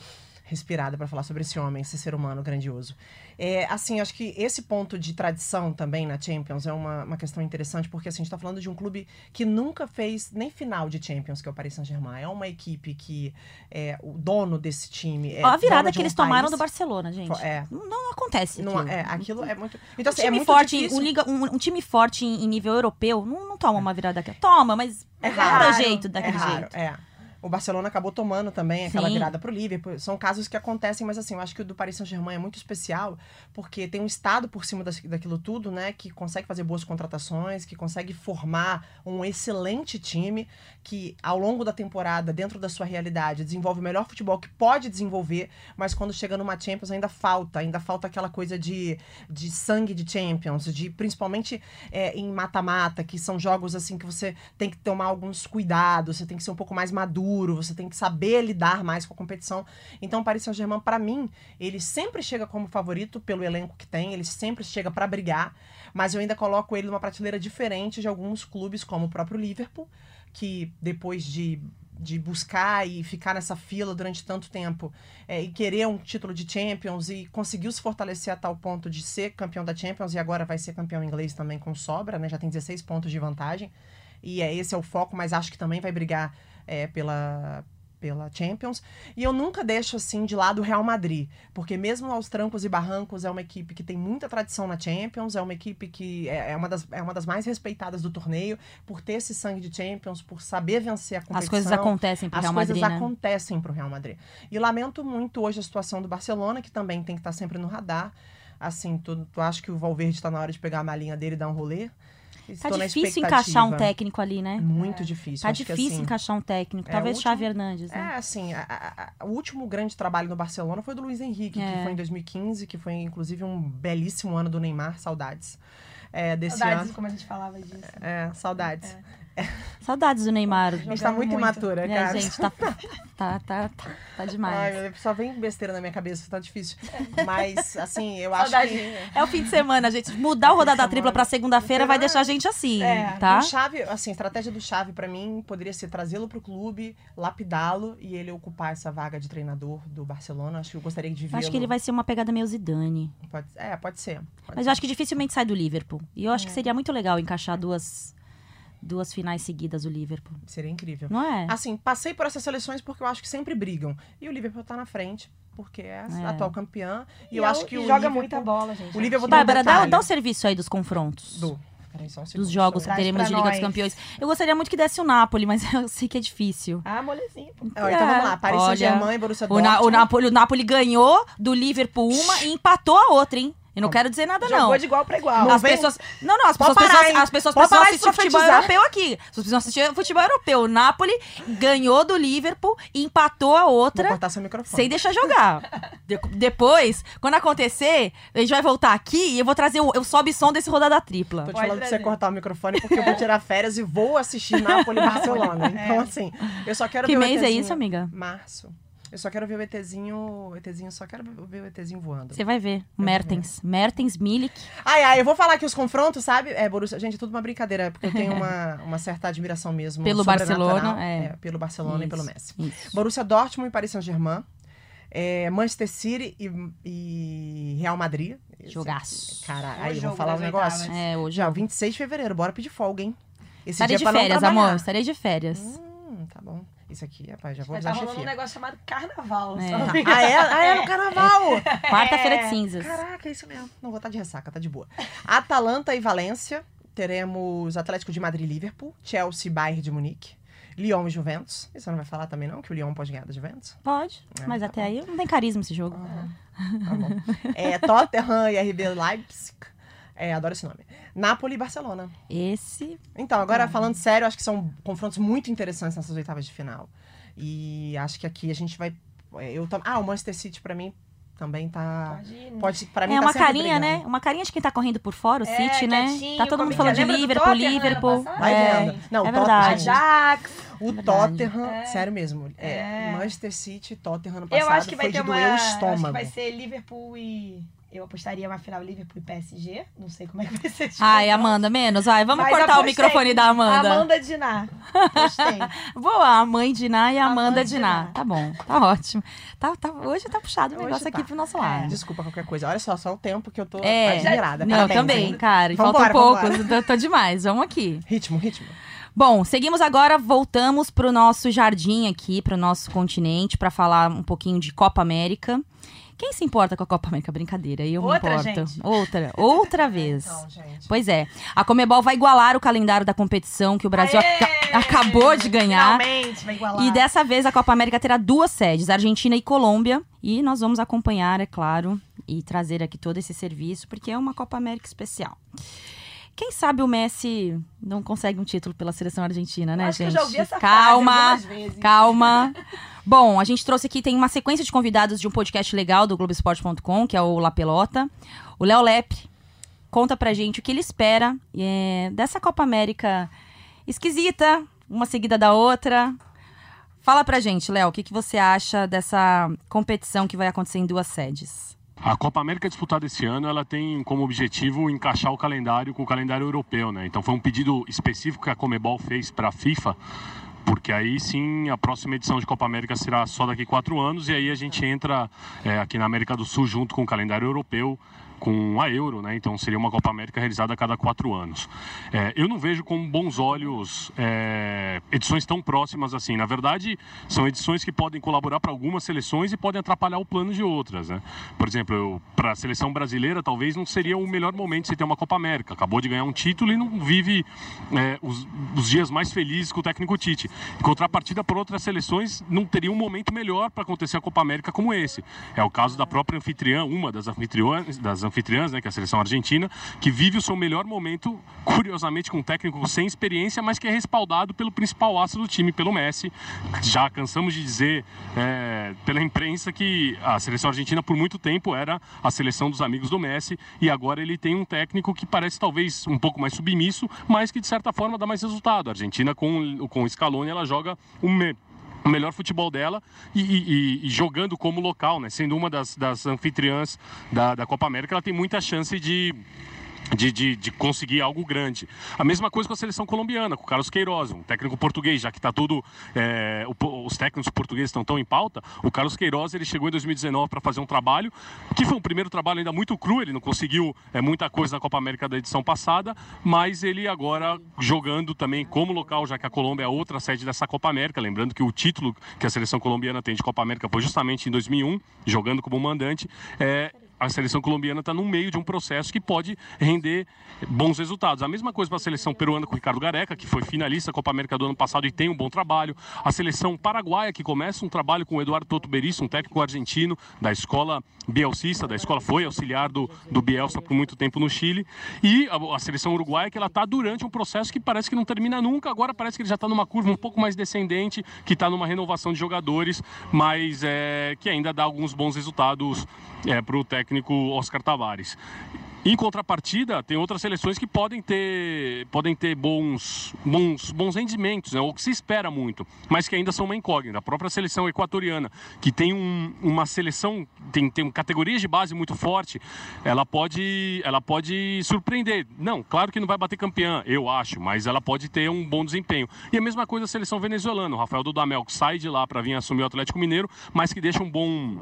respirada pra falar sobre esse homem, esse ser humano grandioso. É, assim, acho que esse ponto de tradição também na Champions é uma, uma questão interessante, porque assim, a gente tá falando de um clube que nunca fez nem final de Champions, que é o Paris Saint-Germain. É uma equipe que é o dono desse time. É Ó, a virada que um eles tomaram país. do Barcelona, gente. É. Não, não acontece Não, aquilo. é, aquilo é muito. Então, Um assim, é time muito forte, difícil. um, liga- um- um time forte em, nível europeu não, não toma uma virada daquela. Toma, mas É não dá raro, jeito é daquele raro, jeito. É. O Barcelona acabou tomando também aquela Sim. virada pro Liverpool. São casos que acontecem, mas assim, eu acho que o do Paris Saint-Germain é muito especial, porque tem um estado por cima das- daquilo tudo, né, que consegue fazer boas contratações, que consegue formar um excelente time, que ao longo da temporada, dentro da sua realidade, desenvolve o melhor futebol que pode desenvolver, mas quando chega numa Champions ainda falta, ainda falta aquela coisa de, de sangue de Champions, de principalmente é, em mata-mata, que são jogos assim que você tem que tomar alguns cuidados, você tem que ser um pouco mais maduro, você tem que saber lidar mais com a competição. Então, o Paris Saint-Germain, para mim, ele sempre chega como favorito pelo elenco que tem, ele sempre chega para brigar, mas eu ainda coloco ele numa prateleira diferente de alguns clubes, como o próprio Liverpool, que depois de de buscar e ficar nessa fila durante tanto tempo é, e querer um título de Champions e conseguiu se fortalecer a tal ponto de ser campeão da Champions e agora vai ser campeão inglês também com sobra, né? Já tem 16 pontos de vantagem e é, esse é o foco, mas acho que também vai brigar é, pela, pela Champions. E eu nunca deixo assim de lado o Real Madrid, porque mesmo aos trancos e barrancos é uma equipe que tem muita tradição na Champions, é uma equipe que é, é uma, das, é uma das mais respeitadas do torneio, por ter esse sangue de Champions, por saber vencer a competição. As coisas acontecem pro As Real coisas Madrid, né? acontecem pro Real Madrid. E lamento muito hoje a situação do Barcelona, que também tem que estar sempre no radar. Assim, tu, tu acha que o Valverde está na hora de pegar a malinha dele e dar um rolê? Tá Estou na difícil encaixar um técnico ali, né? Muito difícil. Tá Acho que, difícil assim, encaixar um técnico. é, Talvez o último- Xavi Hernandes, né? É, assim, a- a- o último grande trabalho no Barcelona foi do Luiz Henrique, É. que foi em 2015, que foi inclusive um belíssimo ano do Neymar, saudades. É, desse Saudades, ano. como a gente falava disso. É, saudades. Saudades do Neymar. A gente tá muito, muito. imatura, É, cara. gente, tá, tá, tá, tá, tá demais. Ai, meu Deus, só vem besteira na minha cabeça, tá difícil. Mas, assim, eu acho Saudade. que. É o fim de semana, gente. Mudar o rodada tripla pra segunda-feira vai deixar a gente assim, É, tá? O Chave, assim, a estratégia do Chave pra mim poderia ser trazê-lo pro clube, lapidá-lo e ele ocupar essa vaga de treinador do Barcelona. Acho que eu gostaria de vê-lo. acho que ele vai ser uma pegada meio Zidane. Pode- é, pode ser. pode Mas ser. eu acho que dificilmente sai do Liverpool. E eu É. acho que seria muito legal encaixar duas, duas finais seguidas do Liverpool. Seria incrível. Não é? Assim, passei por essas seleções porque eu acho que sempre brigam. E o Liverpool tá na frente, porque é a É. atual campeã. E, E, eu é acho o- que o joga Liverpool- muita bola, gente. o Liverpool um Bárbara, dá, dá o serviço aí dos confrontos. Do. Um Dos jogos que teremos de Liga dos. Campeões. Eu gostaria muito que desse o Napoli, mas eu sei que é difícil. Ah. Ó, então vamos lá. Paris Olha, Saint-Germain e Borussia O, Na- o, Dortmund. Napoli, o Napoli ganhou do Liverpool uma e empatou a outra, hein? Eu não quero dizer nada, não. Jogou de igual pra igual. Não As vem- pessoas. Não, não, as Pode pessoas, parar, precisam, hein? as pessoas Pode precisam parar de assistir futebol profetizar. europeu aqui. As pessoas precisam assistir futebol europeu. O Napoli ganhou do Liverpool e empatou a Vou outra cortar seu microfone. sem deixar jogar. De- depois, quando acontecer, a gente vai voltar aqui e eu vou trazer o eu sobe som desse rodada tripla. Tô te Pode falando pra você trazer. cortar o microfone porque eu vou tirar férias e vou assistir Napoli e Barcelona. Então, assim, eu só quero Que ver o mês é ETzinho. isso, amiga? Março. Eu só quero ver o ETzinho, ETzinho, só quero ver o ETzinho voando. Você vai ver. O Mertens. Mertens, Milik. Ai, ai, eu vou falar aqui os confrontos, sabe? É, Borussia, gente, é tudo uma brincadeira, porque eu tenho uma, uma certa admiração mesmo Pelo Barcelona, é. pelo Barcelona e Isso, pelo Messi. Isso. Borussia Dortmund e Paris Saint-Germain. É, Manchester City e, e Real Madrid. Esse- Jogaço. Cara, aí, vou jogo falar um negócio. oitavas. É, hoje. Já, 26 de fevereiro, bora pedir folga, hein? Esse Estarei dia de férias, amor. Estarei de férias. Hum, tá bom. Isso aqui, rapaz, já vou Vai avisar tá rolando um negócio chamado carnaval. É. Ah, é? Ah, é no carnaval! Quarta-feira de cinzas. Caraca, é isso mesmo. Não vou estar de ressaca, tá de boa. Atalanta e Valência. Teremos Atlético de Madrid e Liverpool. Chelsea e Bayern de Munique. Lyon e Juventus. E você não vai falar também, não? Que o Lyon pode ganhar da Juventus? Pode. É, Mas tá até bom. aí não tem carisma esse jogo. Tá bom. É, Tottenham e RB Leipzig. É, adoro esse nome. Napoli e Barcelona. Esse. Então, agora falando sério, acho que são confrontos muito interessantes nessas oitavas de final. E acho que aqui a gente vai. é, Eu tam... Ah, o Manchester City pra mim também tá. Pode ir. Pode, pra mim É tá uma carinha, brigando. né? Uma carinha de quem tá correndo por fora, o É, City, né? quietinho, Tá todo mundo falando de é? Liverpool, Liverpool. Vai É, vendo. Não, é o verdade. Ajax. O Verdade. Tottenham, É. sério mesmo. É, É. Manchester City e Tottenham ano passado Eu acho que vai ter uma. Acho que vai ser Liverpool e. Eu apostaria uma final Liverpool e PSG. Não sei como é que vai ser. Ai. Amanda, menos. Vai, vamos Mas cortar o apostei. microfone da Amanda. Amanda Diná. Gostei. Boa, a mãe de Ná e a Amanda mãe de de Ná. Ná. Tá bom, tá ótimo. Tá, tá, hoje tá puxado o negócio tá. aqui pro nosso lado. Desculpa qualquer coisa. Olha só, só o tempo que eu tô É, admirada. não, Parabéns, também, hein? cara. E Vambora, faltam poucos, tô, tô demais. Vamos aqui. Ritmo, ritmo. Bom, seguimos agora, voltamos pro nosso jardim aqui, pro nosso continente, pra falar um pouquinho de Copa América. Quem se importa com a Copa América? Brincadeira, eu Outra, me importo. gente. Outra, outra vez. Então. Pois é, a Comebol vai igualar o calendário da competição que o Brasil aca- acabou de ganhar. Finalmente, vai igualar. E dessa vez a Copa América terá duas sedes, Argentina e Colômbia. E nós vamos acompanhar, é claro, e trazer aqui todo esse serviço, porque é uma Copa América especial. Quem sabe o Messi não consegue um título pela seleção argentina, né, gente? já ouvi essa calma, calma. Bom, a gente trouxe aqui, tem uma sequência de convidados de um podcast legal do Globoesporte.com, que é o La Pelota. O Léo Lepre conta pra gente o que ele espera é, dessa Copa América esquisita, uma seguida da outra. Fala pra gente, Léo, o que, que você acha dessa competição que vai acontecer em duas sedes? A Copa América disputada esse ano, ela tem como objetivo encaixar o calendário com o calendário europeu, né? Então foi um pedido específico que a Comebol fez para a FIFA, porque aí sim a próxima edição de Copa América será só daqui quatro anos e aí a gente entra é, aqui na América do Sul junto com o calendário europeu com a Euro, né? Então seria uma Copa América realizada a cada quatro anos. É, eu não vejo com bons olhos é, edições tão próximas assim. Na verdade, são edições que podem colaborar para algumas seleções e podem atrapalhar o plano de outras, né? Por exemplo, para a seleção brasileira, talvez não seria o melhor momento se ter uma Copa América. Acabou de ganhar um título e não vive é, os, os, dias mais felizes com o técnico Tite. Em contrapartida, por outras seleções, não teria um momento melhor para acontecer a Copa América como esse. É o caso da própria anfitriã, uma das anfitriãs, das anfitriãs, né, que é a seleção argentina, que vive o seu melhor momento, curiosamente, com um técnico sem experiência, mas que é respaldado pelo principal aço do time, pelo Messi. Já cansamos de dizer é, pela imprensa que a seleção argentina, por muito tempo, era a seleção dos amigos do Messi, e agora ele tem um técnico que parece talvez um pouco mais submisso, mas que de certa forma dá mais resultado. A Argentina, com, com o Scaloni, ela joga um o melhor futebol dela e, e, e, jogando como local, né? Sendo uma das, das anfitriãs da, da Copa América, ela tem muita chance de de, de, de, conseguir algo grande. A mesma coisa com a seleção colombiana, com o Carlos Queiroz, um técnico português, já que está tudo. É, os técnicos portugueses estão tão em pauta. O Carlos Queiroz ele chegou em 2019 para fazer um trabalho, que foi um primeiro trabalho ainda muito cru, ele não conseguiu é, muita coisa na Copa América da edição passada, mas ele agora jogando também como local, já que a Colômbia é outra sede dessa Copa América. Lembrando que o título que a seleção colombiana tem de Copa América foi justamente em 2001, jogando como mandante. É, a seleção colombiana está no meio de um processo que pode render bons resultados. A mesma coisa para a seleção peruana com o Ricardo Gareca, que foi finalista da Copa América do ano passado e tem um bom trabalho. A seleção paraguaia, que começa um trabalho com o Eduardo Toto Berizzo, um técnico argentino da escola bielcista, da escola foi auxiliar do, do Bielsa por muito tempo no Chile. E a, a seleção uruguaia, que ela está durante um processo que parece que não termina nunca. Agora parece que ele já está numa curva um pouco mais descendente, que está numa renovação de jogadores, mas é, que ainda dá alguns bons resultados é, para o técnico Oscar Tavares. Em contrapartida, tem outras seleções que podem ter, podem ter bons, bons, bons rendimentos, né? ou que se espera muito, mas que ainda são uma incógnita. A própria seleção equatoriana, que tem um, uma seleção, tem, tem categorias de base muito forte, ela pode, ela pode surpreender. Não, claro que não vai bater campeã, eu acho, mas ela pode ter um bom desempenho. E a mesma coisa a seleção venezuelana, o Rafael Dudamel, que sai de lá para vir assumir o Atlético Mineiro, mas que deixa um bom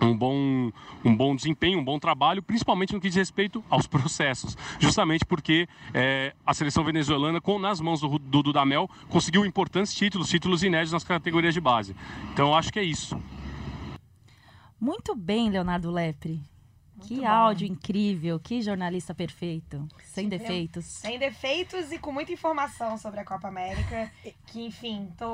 um bom, um bom desempenho, um bom trabalho, principalmente no que diz respeito aos processos. Justamente porque é, a seleção venezuelana, com, nas mãos do, do Dudamel, conseguiu importantes títulos, títulos inéditos nas categorias de base. Então, acho que é isso. Muito bem, Leonardo Lepre que bom. áudio incrível, que jornalista perfeito, sem Sim, defeitos. Sem defeitos e com muita informação sobre a Copa América, que enfim, tô...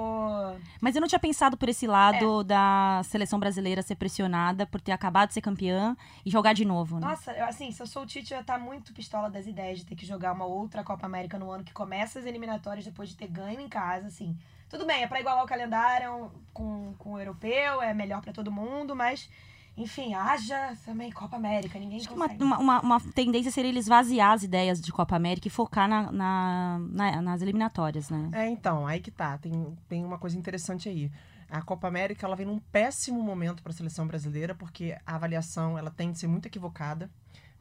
Mas eu não tinha pensado por esse lado é. da seleção brasileira ser pressionada por ter acabado de ser campeã e jogar de novo, né? Nossa, assim, se eu sou o Tite, eu ia estar tá muito pistola das ideias de ter que jogar uma outra Copa América no ano que começa as eliminatórias depois de ter ganho em casa, assim. Tudo bem, é para igualar o calendário com, com o europeu, é melhor para todo mundo, mas enfim, haja também Copa América, ninguém Acho consegue. Uma, uma, uma, tendência seria eles vaziar as ideias de Copa América e focar na, na, na, nas eliminatórias, né? É, então, aí que tá. Tem, tem uma coisa interessante aí. A Copa América ela vem num péssimo momento para a seleção brasileira, porque a avaliação ela tem de ser muito equivocada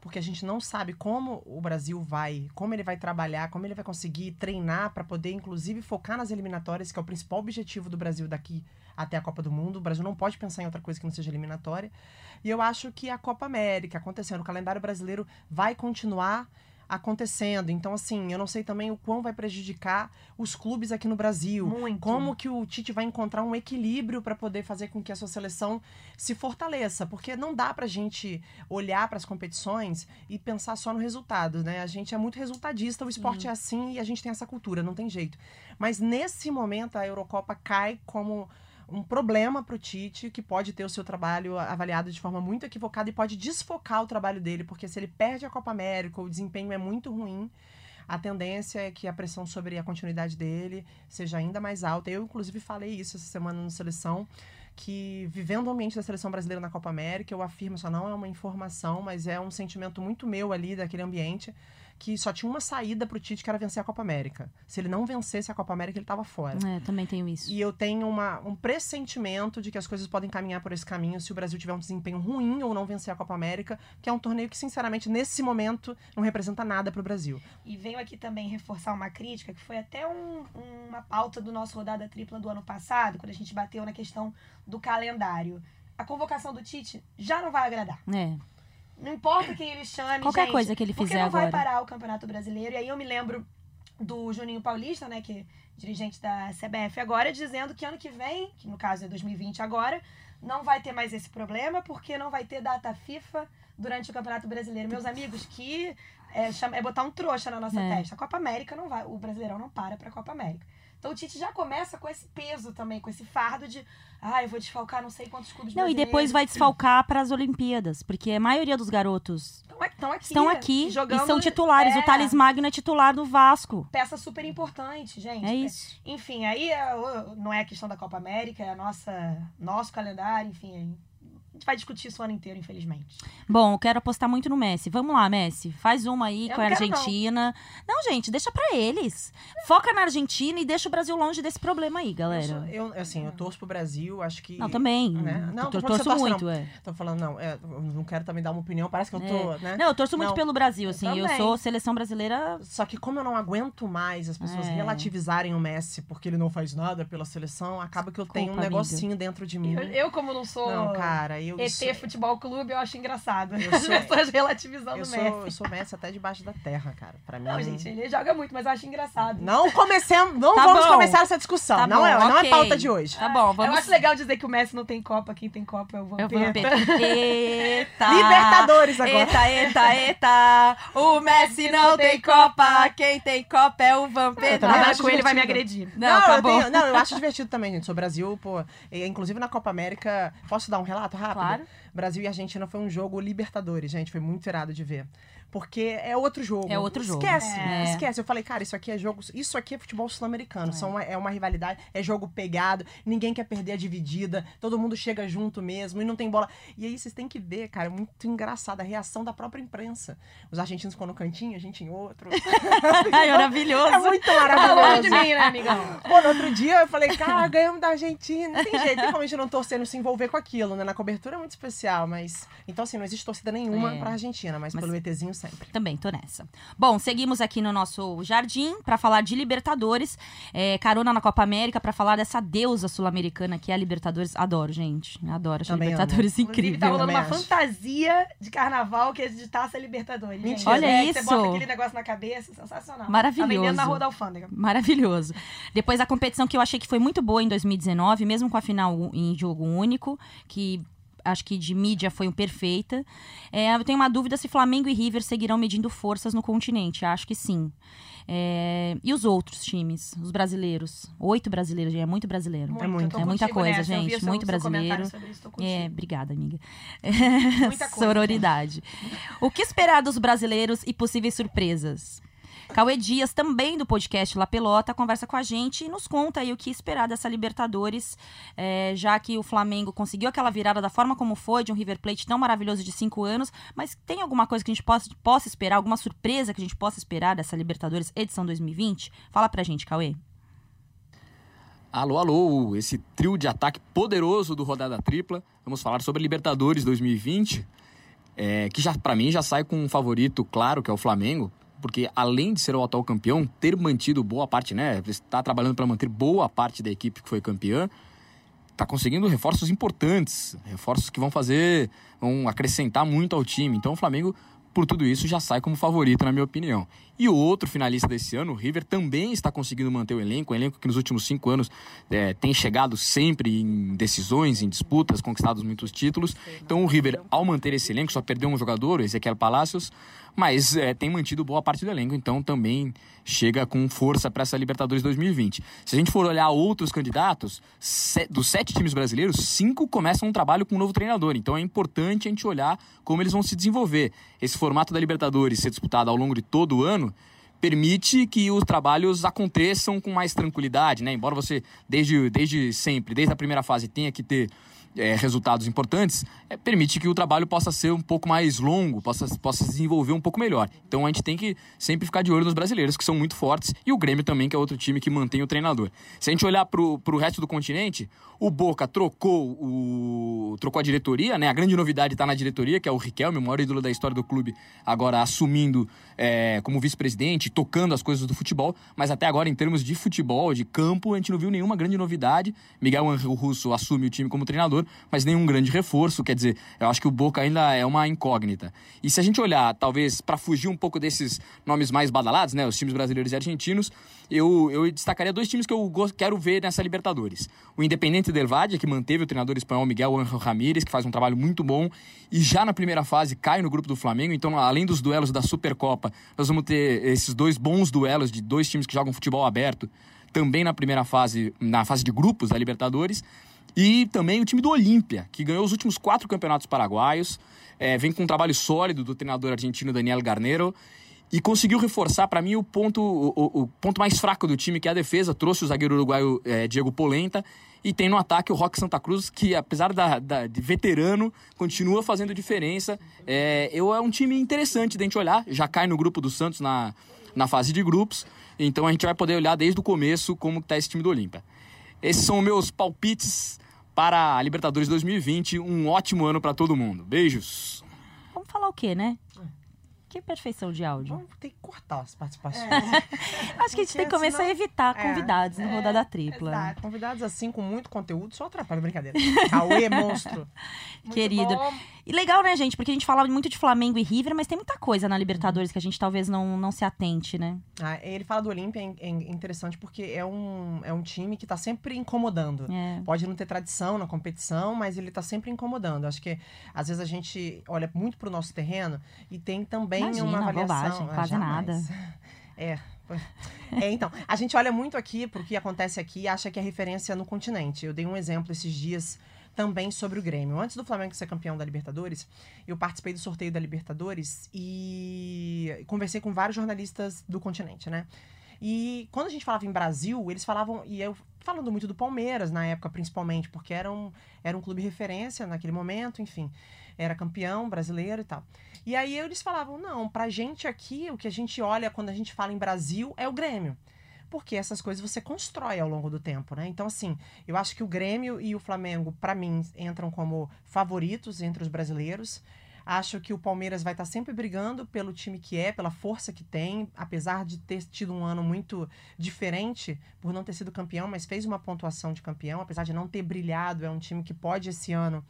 porque a gente não sabe como o Brasil vai, como ele vai trabalhar, como ele vai conseguir treinar para poder, inclusive, focar nas eliminatórias, que é o principal objetivo do Brasil daqui até a Copa do Mundo. O Brasil não pode pensar em outra coisa que não seja eliminatória. E eu acho que a Copa América acontecendo, o calendário brasileiro vai continuar acontecendo. Então, assim, eu não sei também o quão vai prejudicar os clubes aqui no Brasil. Muito. Como que o Tite vai encontrar um equilíbrio para poder fazer com que a sua seleção se fortaleça. Porque não dá pra gente olhar para as competições e pensar só no resultado, né? A gente é muito resultadista, o esporte uhum. é assim e a gente tem essa cultura, não tem jeito. Mas nesse momento a Eurocopa cai como um problema para o Tite, que pode ter o seu trabalho avaliado de forma muito equivocada e pode desfocar o trabalho dele, porque se ele perde a Copa América, o desempenho é muito ruim, a tendência é que a pressão sobre a continuidade dele seja ainda mais alta. Eu, inclusive, falei isso essa semana na seleção, que vivendo o ambiente da seleção brasileira na Copa América, eu afirmo, só não é uma informação, mas é um sentimento muito meu ali daquele ambiente que só tinha uma saída pro Tite, que era vencer a Copa América. Se ele não vencesse a Copa América, ele tava fora. É, também tenho isso. E eu tenho uma, um pressentimento de que as coisas podem caminhar por esse caminho se o Brasil tiver um desempenho ruim ou não vencer a Copa América, que é um torneio que, sinceramente, nesse momento, não representa nada pro Brasil. E venho aqui também reforçar uma crítica, que foi até um, uma pauta do nosso rodada tripla do ano passado, quando a gente bateu na questão do calendário. A convocação do Tite já não vai agradar. É. Não importa quem ele chame, Qualquer gente, coisa que ele porque fizer não vai agora. parar o Campeonato Brasileiro. E aí eu me lembro do Juninho Paulista, né, que é dirigente da CBF agora, dizendo que ano que vem, que no caso é 2020 agora, não vai ter mais esse problema, porque não vai ter data FIFA durante o Campeonato Brasileiro. Meus amigos, que é, chama- é botar um trouxa na nossa É. testa. A Copa América não vai, o Brasileirão não para pra Copa América. Então o Tite já começa com esse peso também, com esse fardo de, ah, eu vou desfalcar não sei quantos clubes Não, e depois vai desfalcar para as Olimpíadas, porque a maioria dos garotos Estão aqui, estão aqui, estão aqui jogando, e são titulares. é, O Thales Magno é titular do Vasco. Peça super importante, gente. É isso. Enfim, aí é não é a questão da Copa América, é a nossa, nosso calendário, enfim. A gente vai discutir isso o ano inteiro, infelizmente. Bom, eu quero apostar muito no Messi. Vamos lá, Messi. Faz uma aí Eu com a quero, não. Argentina. Não. gente, deixa pra eles. Foca na Argentina e deixa o Brasil longe desse problema aí, Eu, galera. sou- eu, assim, eu torço pro Brasil, acho que. Não, também. Né? Não, Eu torço torce, muito, não. é. Tô falando, não, é, eu não quero também dar uma opinião, parece que eu tô, É. né? Não, eu torço muito Não, pelo Brasil, assim. Eu, também. sou seleção brasileira. Só que como eu não aguento mais as pessoas É. relativizarem o Messi porque ele não faz nada pela seleção, acaba que eu tenho um Desculpa, amiga. negocinho dentro de mim. Eu, eu, como não sou Não, cara, eu ET sou, Futebol Clube, eu acho engraçado. Eu sou- As pessoas relativizando eu o sou, Messi. eu sou Messi até debaixo da terra, cara. Pra mim. Não, gente, ele joga muito, mas eu acho engraçado. Não comecemos, não Tá vamos bom. começar essa discussão. Tá não, bom, é, não é pauta de hoje. Tá bom, Eu vamos. acho legal dizer que o Messi não tem Copa, quem tem Copa é o Eu Vampeta. vou Eita! Libertadores agora. Eita, eita, eita! O Messi não tem Copa, quem tem Copa é o Eu Vampeta. acho com ele vai me agredir. Não, tá eu bom. tenho- não, eu acho divertido também, gente. Sou Brasil, pô. e, inclusive na Copa América. Posso dar um relato rápido? Claro. Brasil e Argentina foi um jogo Libertadores, gente. Foi muito irado de ver. Porque é outro jogo. É outro jogo. Esquece, É. esquece. Eu falei, cara, isso aqui é jogo. Isso aqui é futebol sul-americano. Uma- É. uma rivalidade, é jogo pegado, ninguém quer perder a dividida, todo mundo chega junto mesmo e não tem bola. E aí vocês têm que ver, cara, é muito engraçado a reação da própria imprensa. Os argentinos ficam no cantinho, a gente em outro. Ai, maravilhoso. É muito Tá maravilhoso. de mim, né, amigão? Pô, no outro dia eu falei, cara, ganhamos da Argentina. Não tem jeito, tem como a gente não torcer, não se envolver com aquilo, né? Na cobertura é muito especial, mas. Então, assim, não existe torcida nenhuma É. pra Argentina, mas, Mas- pelo ETzinho sempre. Também tô nessa. Bom, seguimos aqui no nosso jardim para falar de Libertadores. É, carona na Copa América para falar dessa deusa sul-americana que é a Libertadores. Adoro, gente. Adoro. Acho a Também Libertadores Inclusive, incrível. tá rolando uma acho. fantasia de carnaval que é de taça Libertadores. gente. Mentira. Olha É, que Você isso. bota aquele negócio na cabeça, sensacional. Maravilhoso. Tá vendendo na rua da alfândega. Maravilhoso. Depois a competição que eu achei que foi muito boa em 2019, mesmo com a final em jogo único, que acho que de mídia foi um perfeita. É, eu tenho uma dúvida se Flamengo e River seguirão medindo forças no continente. Acho que sim. É, e os outros times, os brasileiros? Oito brasileiros, gente, é muito brasileiro. Muito, É muito. É muita coisa, nessa, gente, seu- muito seu brasileiro. isso, É, obrigada, amiga. Muita coisa. Sororidade. O que esperar dos brasileiros e possíveis surpresas? Cauê Dias, também do podcast La Pelota, conversa com a gente e nos conta aí o que esperar dessa Libertadores, é, já que o Flamengo conseguiu aquela virada da forma como foi, de um River Plate tão maravilhoso de cinco anos, mas tem alguma coisa que a gente possa, possa esperar, alguma surpresa que a gente possa esperar dessa Libertadores edição 2020? Fala pra gente, Cauê. Alô, alô, esse trio de ataque poderoso do Rodada Tripla. Vamos falar sobre Libertadores 2020, é, que já para mim já sai com um favorito claro, que é o Flamengo, porque além de ser o atual campeão, ter mantido boa parte, né, está trabalhando para manter boa parte da equipe que foi campeã, está conseguindo reforços importantes, reforços que vão fazer, vão acrescentar muito ao time. Então o Flamengo, por tudo isso, já sai como favorito, na minha opinião. E o outro finalista desse ano, o River, também está conseguindo manter o elenco, um elenco que nos últimos cinco anos é, tem chegado sempre em decisões, em disputas, conquistado muitos títulos. Então o River, ao manter esse elenco, só perdeu um jogador, o Ezequiel Palacios, mas é, tem mantido boa parte do elenco, então também chega com força para essa Libertadores 2020. Se a gente for olhar outros candidatos, se- dos sete times brasileiros, cinco começam um trabalho com um novo treinador, então é importante a gente olhar como eles vão se desenvolver. Esse formato da Libertadores ser disputado ao longo de todo o ano permite que os trabalhos aconteçam com mais tranquilidade, né? Embora você, desde, desde sempre, desde a primeira fase, tenha que ter é, resultados importantes, é, permite que o trabalho possa ser um pouco mais longo, possa, possa se desenvolver um pouco melhor. Então a gente tem que sempre ficar de olho nos brasileiros, que são muito fortes, e o Grêmio também, que é outro time que mantém o treinador. Se a gente olhar para o resto do continente, o Boca trocou, o, trocou a diretoria, né? A grande novidade está na diretoria, que é o Riquelme, o maior ídolo da história do clube, agora assumindo é, como vice-presidente, tocando as coisas do futebol, mas até agora, em termos de futebol, de campo, a gente não viu nenhuma grande novidade. Miguel Angel Russo assume o time como treinador, mas nenhum grande reforço. Quer dizer, eu acho que o Boca ainda é uma incógnita. E se a gente olhar, talvez, para fugir um pouco desses nomes mais badalados, né? Os times brasileiros e argentinos, eu, eu destacaria dois times que eu quero ver nessa Libertadores. O Independente Del Valle, que manteve o treinador espanhol Miguel Ángel Ramírez, que faz um trabalho muito bom, e já na primeira fase cai no grupo do Flamengo. Então, além dos duelos da Supercopa, nós vamos ter esses dois bons duelos de dois times que jogam futebol aberto também na primeira fase, na fase de grupos da Libertadores. E também o time do Olímpia, que ganhou os últimos quatro campeonatos paraguaios, é, vem com um trabalho sólido do treinador argentino Daniel Garnero e conseguiu reforçar para mim o ponto, o, o, ponto mais fraco do time, que é a defesa. Trouxe o zagueiro uruguaio é, Diego Polenta e tem no ataque o Roque Santa Cruz, que apesar da, da, de veterano, continua fazendo diferença. É, eu, é um time interessante de a gente olhar, já cai no grupo do Santos na, na fase de grupos. Então a gente vai poder olhar desde o começo como está esse time do Olímpia. Esses são meus palpites para a Libertadores 2020. Um ótimo ano para todo mundo. Beijos. Vamos falar o quê, né? Que perfeição de áudio. Vamos ter que cortar as participações. Acho que a gente tem que começar a evitar convidados no Rodada Tripla. Exato. Convidados assim, com muito conteúdo, só atrapalha, brincadeira. Cauê, monstro. Muito Querido. bom. E legal, né, gente? Porque a gente fala muito de Flamengo e River, mas tem muita coisa na Libertadores que a gente talvez não, não se atente, né? Ah, ele fala do Olímpia, é, é interessante porque é um, é um time que tá sempre incomodando. É. Pode não ter tradição na competição, mas ele tá sempre incomodando. Acho que às vezes a gente olha muito pro nosso terreno e tem também Imagina, uma avaliação. bobagem, Ah, quase jamais. nada. É. É, então, a gente olha muito aqui pro que acontece aqui e acha que é referência no continente. Eu dei um exemplo esses dias também sobre o Grêmio. Antes do Flamengo ser campeão da Libertadores, eu participei do sorteio da Libertadores e conversei com vários jornalistas do continente, né? E quando a gente falava em Brasil, eles falavam, e eu falando muito do Palmeiras na época, principalmente, porque era um, era um clube referência naquele momento, enfim, era campeão brasileiro e tal. E aí eles falavam: não, pra gente aqui, o que a gente olha quando a gente fala em Brasil é o Grêmio. Porque essas coisas você constrói ao longo do tempo, né? Então, assim, eu acho que o Grêmio e o Flamengo, pra mim, entram como favoritos entre os brasileiros. Acho que o Palmeiras vai estar sempre brigando pelo time que é, pela força que tem, apesar de ter tido um ano muito diferente por não ter sido campeão, mas fez uma pontuação de campeão, apesar de não ter brilhado. É um time que pode esse ano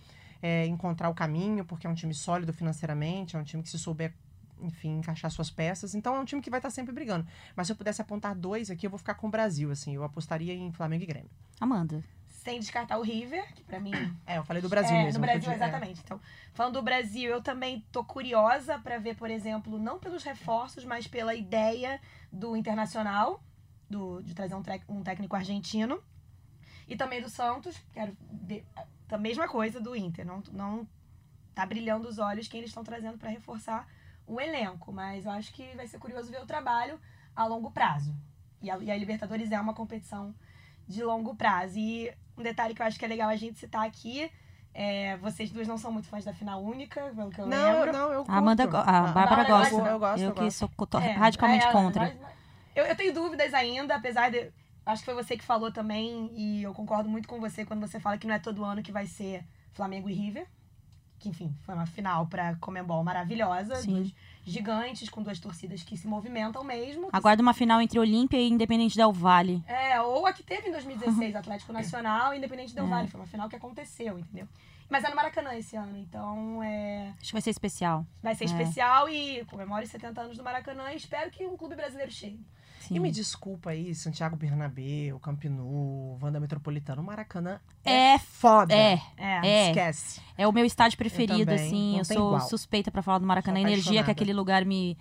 é, encontrar o caminho, porque é um time sólido financeiramente, é um time que se souber, enfim, encaixar suas peças. Então é um time que vai estar sempre brigando. Mas se eu pudesse apontar dois aqui, eu vou ficar com o Brasil, assim. Eu apostaria em Flamengo e Grêmio. Amanda. Sem descartar o River, que pra mim É, eu falei do Brasil é, mesmo. Eu Brasil, é. exatamente. Então, falando do Brasil, eu também tô curiosa pra ver, por exemplo, não pelos reforços, mas pela ideia do Internacional, do, de trazer um, um técnico argentino. E também do Santos, quero ver a mesma coisa do Inter. Não, não tá brilhando os olhos quem eles estão trazendo pra reforçar o elenco. Mas eu acho que vai ser curioso ver o trabalho a longo prazo. E a, e a Libertadores é uma competição de longo prazo. E um detalhe que eu acho que é legal a gente citar aqui. É, vocês duas não são muito fãs da final única, pelo que eu Não, lembro. eu- não, eu A Amanda, curto. go- a Ah, Bárbara Bárbara gosta. Eu gosto, eu que gosto. sou É, radicalmente é, contra. mas- Eu, eu tenho dúvidas ainda, apesar de. Acho que foi você que falou também, e eu concordo muito com você quando você fala que não é todo ano que vai ser Flamengo e River. Que, enfim, foi uma final pra Comembol maravilhosa. Sim. Gigantes, com duas torcidas que se movimentam mesmo. que Aguardo uma final entre Olímpia e Independente Del Vale. É, ou a que teve em 2016, Atlético Nacional e Independente Del É. Vale. Foi uma final que aconteceu, entendeu? Mas é no Maracanã esse ano, então é, Acho que vai ser especial. vai ser É. especial e comemore os 70 anos do Maracanã e espero que um clube brasileiro chegue. Sim. E me desculpa aí, Santiago Bernabéu, Camp Nou, Wanda Metropolitano, o Maracanã É, foda. é, É. é. Esquece. É o meu estádio preferido, assim. não Eu tem sou igual. suspeita pra falar do Maracanã. A energia que aquele lugar me.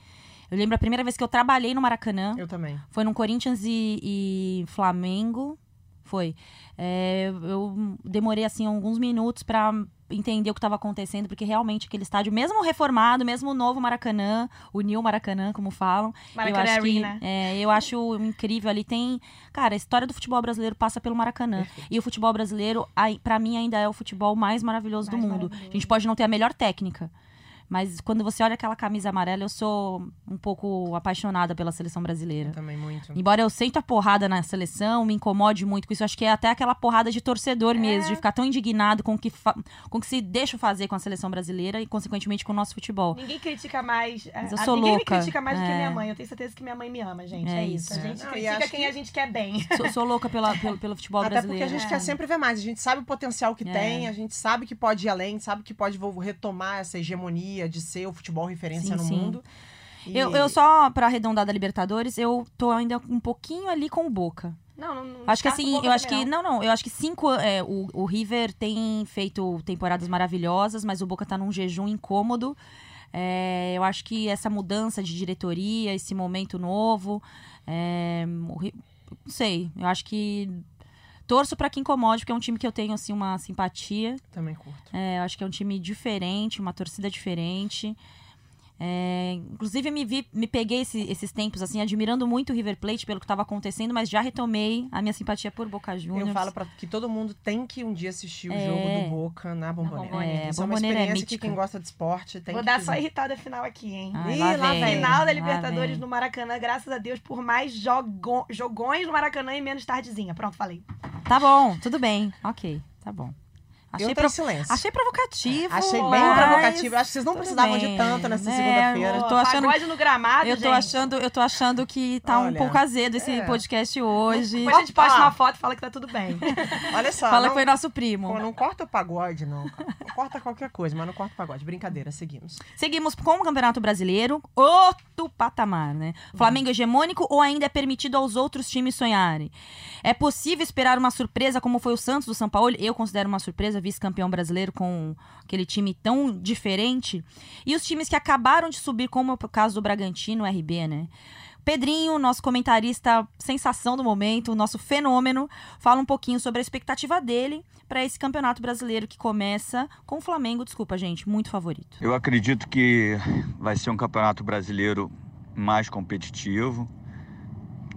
Eu lembro a primeira vez que eu trabalhei no Maracanã. Eu também. Foi no Corinthians e, e Flamengo. Foi. É, eu demorei, assim, alguns minutos pra entender o que estava acontecendo, porque realmente aquele estádio, mesmo reformado, mesmo o novo Maracanã, o New Maracanã, como falam, eu Maracanã acho que Arena. é, eu acho incrível ali tem, cara, a história do futebol brasileiro passa pelo Maracanã. E o futebol brasileiro, pra mim ainda é o futebol mais maravilhoso Mais do mundo. maravilhoso. A gente pode não ter a melhor técnica, Mas quando você olha aquela camisa amarela, eu sou um pouco apaixonada pela seleção brasileira. Também muito. Embora eu sinta a porrada na seleção, me incomode muito com isso. Acho que é até aquela porrada de torcedor mesmo, de ficar tão indignado com o que, com o que se deixa fazer com a seleção brasileira e, consequentemente, com o nosso futebol. Ninguém critica mais. Mas eu a- sou ninguém louca. me critica mais do que É. minha mãe. Eu tenho certeza que minha mãe me ama, gente. É É, isso. A gente Não, critica quem que- a gente quer bem. Sou, sou louca pela, pelo, pelo futebol Até brasileiro. porque a gente É. quer sempre ver mais. A gente sabe o potencial que É. tem, a gente sabe que pode ir além, sabe que pode retomar essa hegemonia de ser o futebol referência Sim, no sim. mundo. E- Eu, eu só, pra arredondar da Libertadores, eu tô ainda um pouquinho ali com o Boca. Não, não, não Acho que assim, eu acho que. Não, não, eu acho que cinco. é, o, o River tem feito temporadas maravilhosas, mas o Boca tá num jejum incômodo. É, eu acho que essa mudança de diretoria, esse momento novo. é, não sei, eu acho que. Torço pra que incomode, porque é um time que eu tenho assim, uma simpatia. Também curto. É, eu acho que é um time diferente, uma torcida diferente. É, inclusive, me, vi, me peguei esse- esses tempos, assim, admirando muito o River Plate pelo que estava acontecendo, mas já retomei a minha simpatia por Boca Juniors. Eu falo pra que todo mundo tem que um dia assistir o É. jogo do Boca na. Bomboneira. É, Isso é uma é experiência que mítica. quem gosta de esporte tem Vou que dar só irritada final aqui, hein? Ai, Ih, lá lá vem. Final da Libertadores no Maracanã, graças a Deus, por mais jogo- jogões no Maracanã e menos tardezinha. Pronto, falei. Tá bom, tudo bem. Ok, tá bom. Achei, pro- silêncio. achei provocativo. Achei bem mas provocativo. Acho que vocês não precisavam de bem, tanto nessa né? segunda-feira. Eu tô achando- Pagode no gramado, Eu tô, gente. achando, eu tô achando que tá um Olha, pouco azedo esse é. podcast hoje. Depois a gente posta uma foto e fala que tá tudo bem. Olha só. Fala não, que foi nosso primo. Pô, não corta o pagode, não. Corta qualquer coisa, mas não corta o pagode. Brincadeira, seguimos. Seguimos com o Campeonato Brasileiro, outro patamar, né? Flamengo hegemônico ou ainda é permitido aos outros times sonharem? É possível esperar uma surpresa como foi o Santos do São Paulo? Eu considero uma surpresa, vice-campeão brasileiro com aquele time tão diferente. E os times que acabaram de subir, como é o caso do Bragantino, RB, né? Pedrinho, nosso comentarista sensação do momento, nosso fenômeno, fala um pouquinho sobre a expectativa dele para esse campeonato brasileiro que começa com o Flamengo, desculpa, gente, muito favorito. Eu acredito que vai ser um campeonato brasileiro mais competitivo.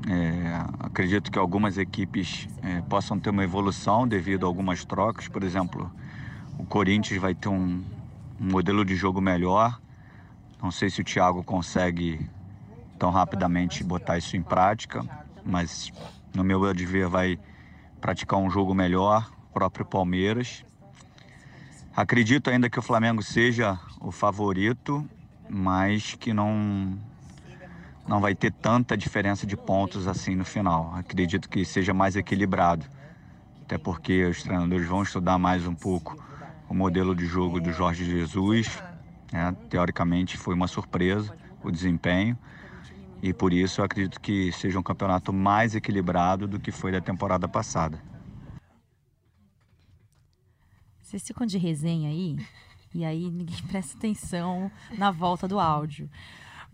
É, acredito que algumas equipes é, possam ter uma evolução devido a algumas trocas. Por exemplo, o Corinthians vai ter um, um modelo de jogo melhor. Não sei se o Thiago consegue tão rapidamente botar isso em prática, mas no meu ver vai praticar um jogo melhor. O próprio Palmeiras. Acredito ainda que o Flamengo seja o favorito, mas que não não vai ter tanta diferença de pontos assim no final. Acredito que seja mais equilibrado, até porque os treinadores vão estudar mais um pouco o modelo de jogo do Jorge Jesus. né? Teoricamente foi uma surpresa o desempenho e por isso eu acredito que seja um campeonato mais equilibrado do que foi da temporada passada. Vocês ficam de resenha aí, e aí ninguém presta atenção na volta do áudio.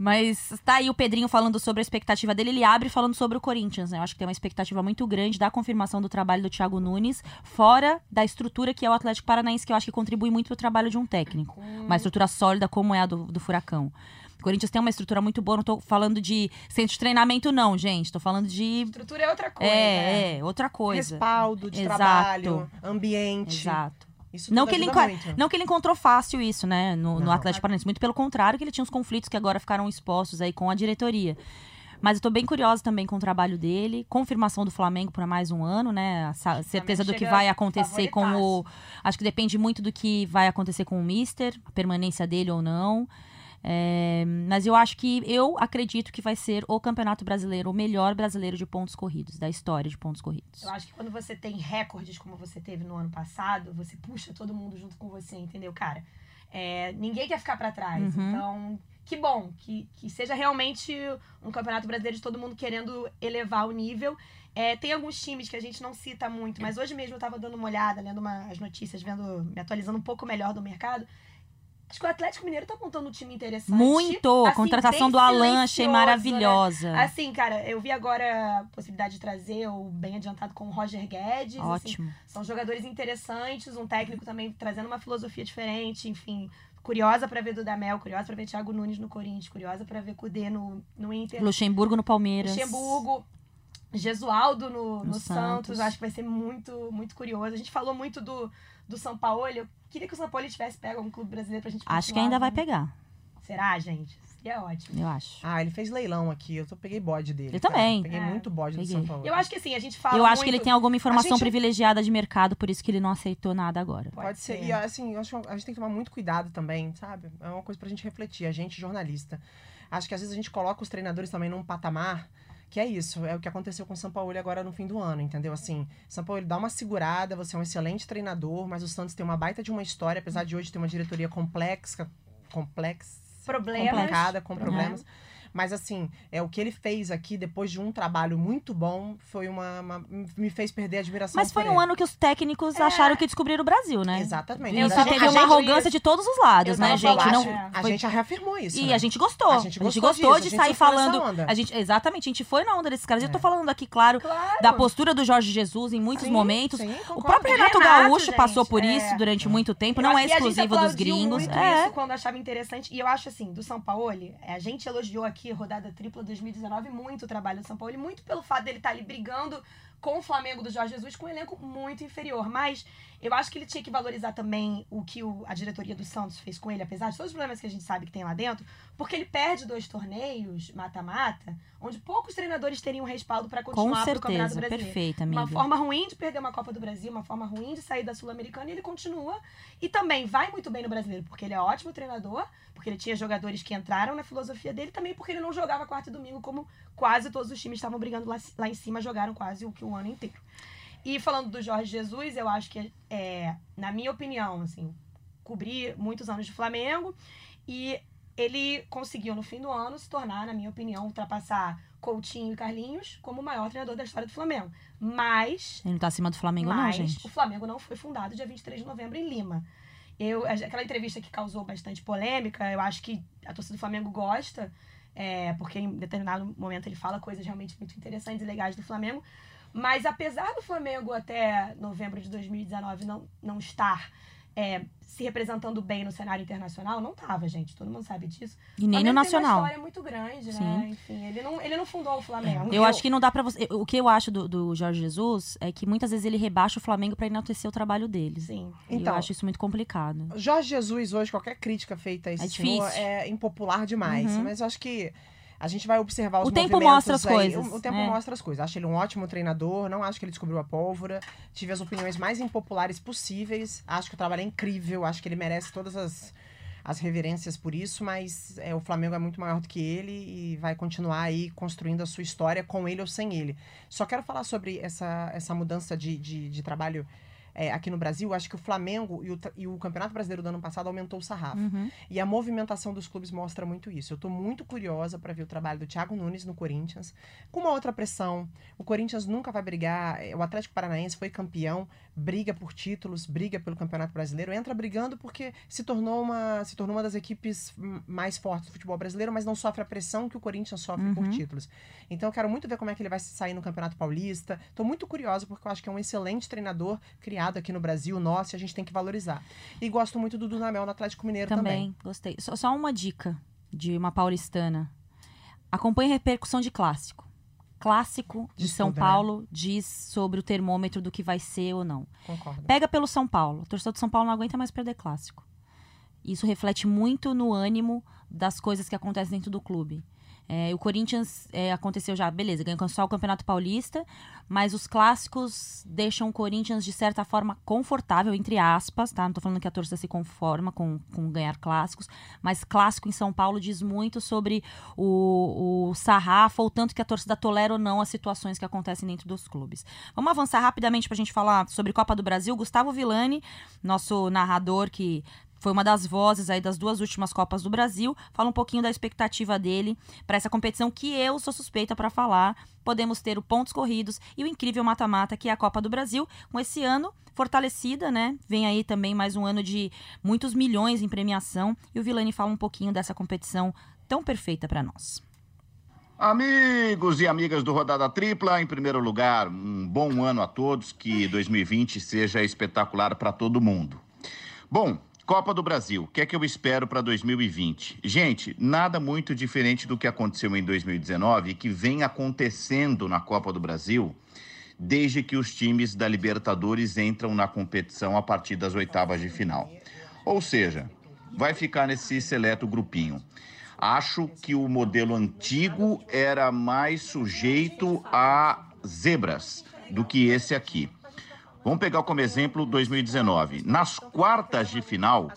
Mas tá aí o Pedrinho falando sobre a expectativa dele. Ele abre falando sobre o Corinthians, né? Eu acho que tem uma expectativa muito grande da confirmação do trabalho do Thiago Nunes, fora da estrutura que é o Atlético Paranaense, que eu acho que contribui muito pro trabalho de um técnico. Uma estrutura sólida como é a do, do Furacão. O Corinthians tem uma estrutura muito boa, não tô falando de centro de treinamento, não, gente. Tô falando de. Estrutura é outra coisa. né? É, é, outra coisa. Respaldo de Exato. trabalho, ambiente. Exato. Isso Não que, ele muito. não que ele encontrou fácil isso, né, no, no. Atlético Paranaense. Muito pelo contrário, que ele tinha uns conflitos que agora ficaram expostos aí com a diretoria. Mas eu tô bem curiosa também com o trabalho dele. Confirmação do Flamengo para mais um ano, né? A certeza do que vai acontecer com o. Acho que depende muito do que vai acontecer com o Mister, a permanência dele ou não. É, mas eu acho que eu acredito que vai ser o Campeonato Brasileiro, o melhor brasileiro de pontos corridos, da história de pontos corridos. Eu acho que quando você tem recordes como você teve no ano passado, você puxa todo mundo junto com você, entendeu, cara? É, ninguém quer ficar pra trás. Uhum. Então, que bom que, que seja realmente um campeonato brasileiro de todo mundo querendo elevar o nível. É, tem alguns times que a gente não cita muito, mas hoje mesmo eu tava dando uma olhada, lendo uma- as notícias, vendo, me atualizando um pouco melhor do mercado. Acho que o Atlético Mineiro tá montando um time interessante. Muito! a Assim, contratação do Alan achei né? maravilhosa. Assim, cara, eu vi agora a possibilidade de trazer o bem adiantado com o Roger Guedes. assim, Ótimo. são jogadores interessantes, um técnico também trazendo uma filosofia diferente, enfim. Curiosa pra ver Dudamel, curiosa pra ver Thiago Nunes no Corinthians, curiosa pra ver Cudê no, no Inter. Luxemburgo no Palmeiras. Luxemburgo. Gesualdo no, no, No Santos. Santos. acho que vai ser muito, muito curioso. A gente falou muito do, do São Paulo. Eu queria que o São Paulo tivesse pego um clube brasileiro pra gente Acho que ainda vai pegar, Será, gente? Seria ótimo. eu acho. Ah, ele fez leilão aqui. Eu tô, peguei bode dele. Eu cara. também. Peguei É. muito bode do Peguei. São Paulo. Eu acho que assim, a gente fala Eu acho muito... que ele tem alguma informação gente- privilegiada de mercado, por isso que ele não aceitou nada agora. Pode, ser. E assim, eu acho que a gente tem que tomar muito cuidado também, sabe? É uma coisa pra gente refletir, a gente jornalista. Acho que às vezes a gente coloca os treinadores também num patamar que é isso, é o que aconteceu com o São Paulo agora no fim do ano, entendeu? Assim, São Paulo dá uma segurada, você é um excelente treinador, mas o Santos tem uma baita de uma história, apesar de hoje ter uma diretoria complexa, complexa, Problemas. complicada, com Problemas. problemas. Mas assim, é o que ele fez aqui depois de um trabalho muito bom, foi uma, uma- me fez perder a admiração Mas foi um ele. ano que os técnicos acharam que descobriram o Brasil, né? Exatamente. E Eu só tava- teve a uma gente- arrogância de todos os lados, Eu né, gente? Não, É. A gente já reafirmou isso. E né? a gente gostou. A gente gostou disso, gostou a de gente sair falando. onda. A gente, exatamente, a gente foi na onda desses caras. Eu tô É. falando aqui, claro, Claro. da postura do Jorge Jesus em muitos Sim, momentos. sim, o próprio Renato, Renato, Gaúcho gente, passou por é. isso durante muito tempo. Eu Não é a gente exclusivo dos gringos. muito É. isso quando achava interessante. E eu acho assim, do São Paulo, a gente elogiou aqui a rodada tripla 2019 muito trabalho do São Paulo, muito pelo fato dele estar ali brigando com o Flamengo do Jorge Jesus com um elenco muito inferior. Mas eu acho que ele tinha que valorizar também o que o- a diretoria do Santos fez com ele, apesar de todos os problemas que a gente sabe que tem lá dentro, porque ele perde dois torneios, mata-mata, onde poucos treinadores teriam respaldo para Com continuar pro Campeonato certeza. Brasileiro. Perfeita, Uma amiga. forma ruim de perder uma Copa do Brasil, uma forma ruim de sair da Sul-Americana e ele continua. E também vai muito bem no brasileiro, porque ele é ótimo treinador, porque ele tinha jogadores que entraram na filosofia dele, também porque ele não jogava quarta e domingo, como quase todos os times estavam brigando lá, lá em cima, jogaram quase o que o ano inteiro. E falando do Jorge Jesus, eu acho que, é, na minha opinião, assim, cobri muitos anos de Flamengo e ele conseguiu, no fim do ano, se tornar, na minha opinião, ultrapassar Coutinho e Carlinhos como o maior treinador da história do Flamengo. Mas Ele não tá acima do Flamengo, não, mas gente. o Flamengo não foi fundado dia 23 de novembro em Lima. Eu, aquela entrevista que causou bastante polêmica, eu acho que a torcida do Flamengo gosta, é, porque em determinado momento ele fala coisas realmente muito interessantes e legais do Flamengo. Mas apesar do Flamengo até novembro de 2019 não, não estar é, se representando bem no cenário internacional, não tava, gente. Todo mundo sabe disso. E nem O no Flamengo Tem Nacional. uma história muito grande, Sim. né? Enfim, ele não, ele não fundou o Flamengo. Eu acho que não dá pra você. O que eu acho do, do Jorge Jesus é que muitas vezes ele rebaixa o Flamengo pra enaltecer o trabalho dele. Sim. Então. eu acho isso muito complicado. Jorge Jesus, hoje, qualquer crítica feita a esse É senhor difícil. é impopular demais. Uhum. Mas eu acho que a gente vai observar os O tempo mostra as aí. coisas, O, o tempo é. mostra as coisas. Acho ele um ótimo treinador, não acho que ele descobriu a pólvora. Tive as opiniões mais impopulares possíveis. Acho que o trabalho é incrível, acho que ele merece todas as, as reverências por isso, mas é, o Flamengo é muito maior do que ele e vai continuar aí construindo a sua história com ele ou sem ele. Só quero falar sobre essa, essa mudança de, de, de trabalho é, aqui no Brasil. Acho que o Flamengo e o, e o Campeonato Brasileiro do ano passado aumentou o sarrafo. Uhum. E a movimentação dos clubes mostra muito isso. Eu tô muito curiosa para ver o trabalho do Thiago Nunes no Corinthians, com uma outra pressão. O Corinthians nunca vai brigar, eh, o Atlético Paranaense foi campeão, briga por títulos, briga pelo Campeonato Brasileiro, entra brigando porque se tornou uma, se tornou uma das equipes mais fortes do futebol brasileiro, mas não sofre a pressão que o Corinthians sofre por Uhum. títulos. Então eu quero muito ver como é que ele vai sair no Campeonato Paulista. Tô muito curiosa porque eu acho que é um excelente treinador criado aqui no Brasil, nosso, e a gente tem que valorizar. E gosto muito do Dudamel no Atlético Mineiro também. Também, gostei. Só, só uma dica de uma paulistana. Acompanhe a repercussão de clássico. Clássico de São tudo, né? Paulo diz sobre o termômetro do que vai ser ou não. Concordo. Pega pelo São Paulo. O torcedor de São Paulo não aguenta mais perder clássico. Isso reflete muito no ânimo das coisas que acontecem dentro do clube. É, o Corinthians é, aconteceu já, beleza, ganhou só o Campeonato Paulista, mas os clássicos deixam o Corinthians, de certa forma, confortável, entre aspas, tá? Não tô falando que a torcida se conforma com, com ganhar clássicos, mas clássico em São Paulo diz muito sobre o, o sarrafo, ou tanto que a torcida tolera ou não as situações que acontecem dentro dos clubes. Vamos avançar rapidamente pra gente falar sobre Copa do Brasil. Gustavo Villani, nosso narrador que foi uma das vozes aí das duas últimas Copas do Brasil. Fala um pouquinho da expectativa dele para essa competição que eu sou suspeita para falar. Podemos ter o pontos corridos e o incrível mata-mata que é a Copa do Brasil, com esse ano fortalecida, né? Vem aí também mais um ano de muitos milhões em premiação e o Vilani fala um pouquinho dessa competição tão perfeita para nós. Amigos e amigas do Rodada Tripla, em primeiro lugar, um bom ano a todos, que 2020 seja espetacular para todo mundo. Bom, Copa do Brasil, o que é que eu espero para 2020? Gente, nada muito diferente do que aconteceu em 2019 e que vem acontecendo na Copa do Brasil desde que os times da Libertadores entram na competição a partir das oitavas de final. Ou seja, vai ficar nesse seleto grupinho. Acho que o modelo antigo era mais sujeito a zebras do que esse aqui. Vamos pegar como exemplo 2019. Nas quartas de final,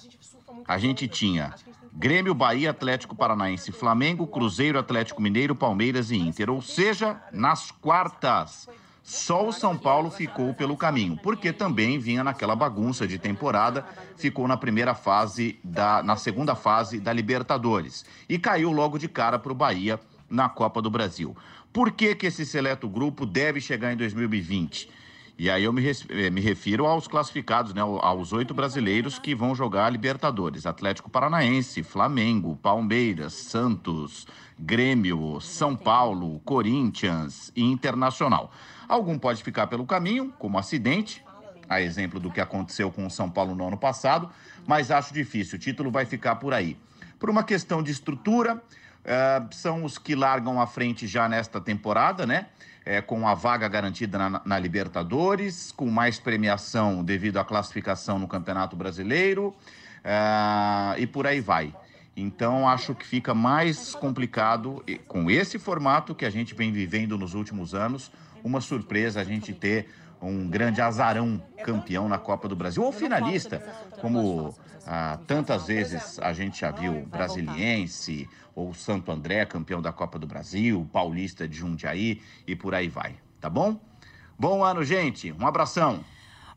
a gente tinha Grêmio, Bahia, Atlético Paranaense, Flamengo, Cruzeiro, Atlético Mineiro, Palmeiras e Inter. Ou seja, nas quartas, só o São Paulo ficou pelo caminho, porque também vinha naquela bagunça de temporada, ficou na primeira fase da na segunda fase da Libertadores e caiu logo de cara para o Bahia na Copa do Brasil. Por que, que esse seleto grupo deve chegar em 2020? E aí eu me, eh, me refiro aos classificados, né, aos oito brasileiros que vão jogar a Libertadores: Atlético Paranaense, Flamengo, Palmeiras, Santos, Grêmio, São Paulo, Corinthians e Internacional. Algum pode ficar pelo caminho, como acidente, a exemplo do que aconteceu com o São Paulo no ano passado, mas acho difícil. O título vai ficar por aí. Por uma questão de estrutura, uh, são os que largam à frente já nesta temporada, né? É, com a vaga garantida na, na, Libertadores, com mais premiação devido à classificação no Campeonato Brasileiro uh, e por aí vai. Então, acho que fica mais complicado com esse formato que a gente vem vivendo nos últimos anos. Uma surpresa a gente ter um grande azarão campeão na Copa do Brasil, ou finalista, como ah, tantas vezes a gente já viu Brasiliense ou Santo André, campeão da Copa do Brasil, Paulista de Jundiaí e por aí vai, tá bom? Bom ano, gente. Um abração.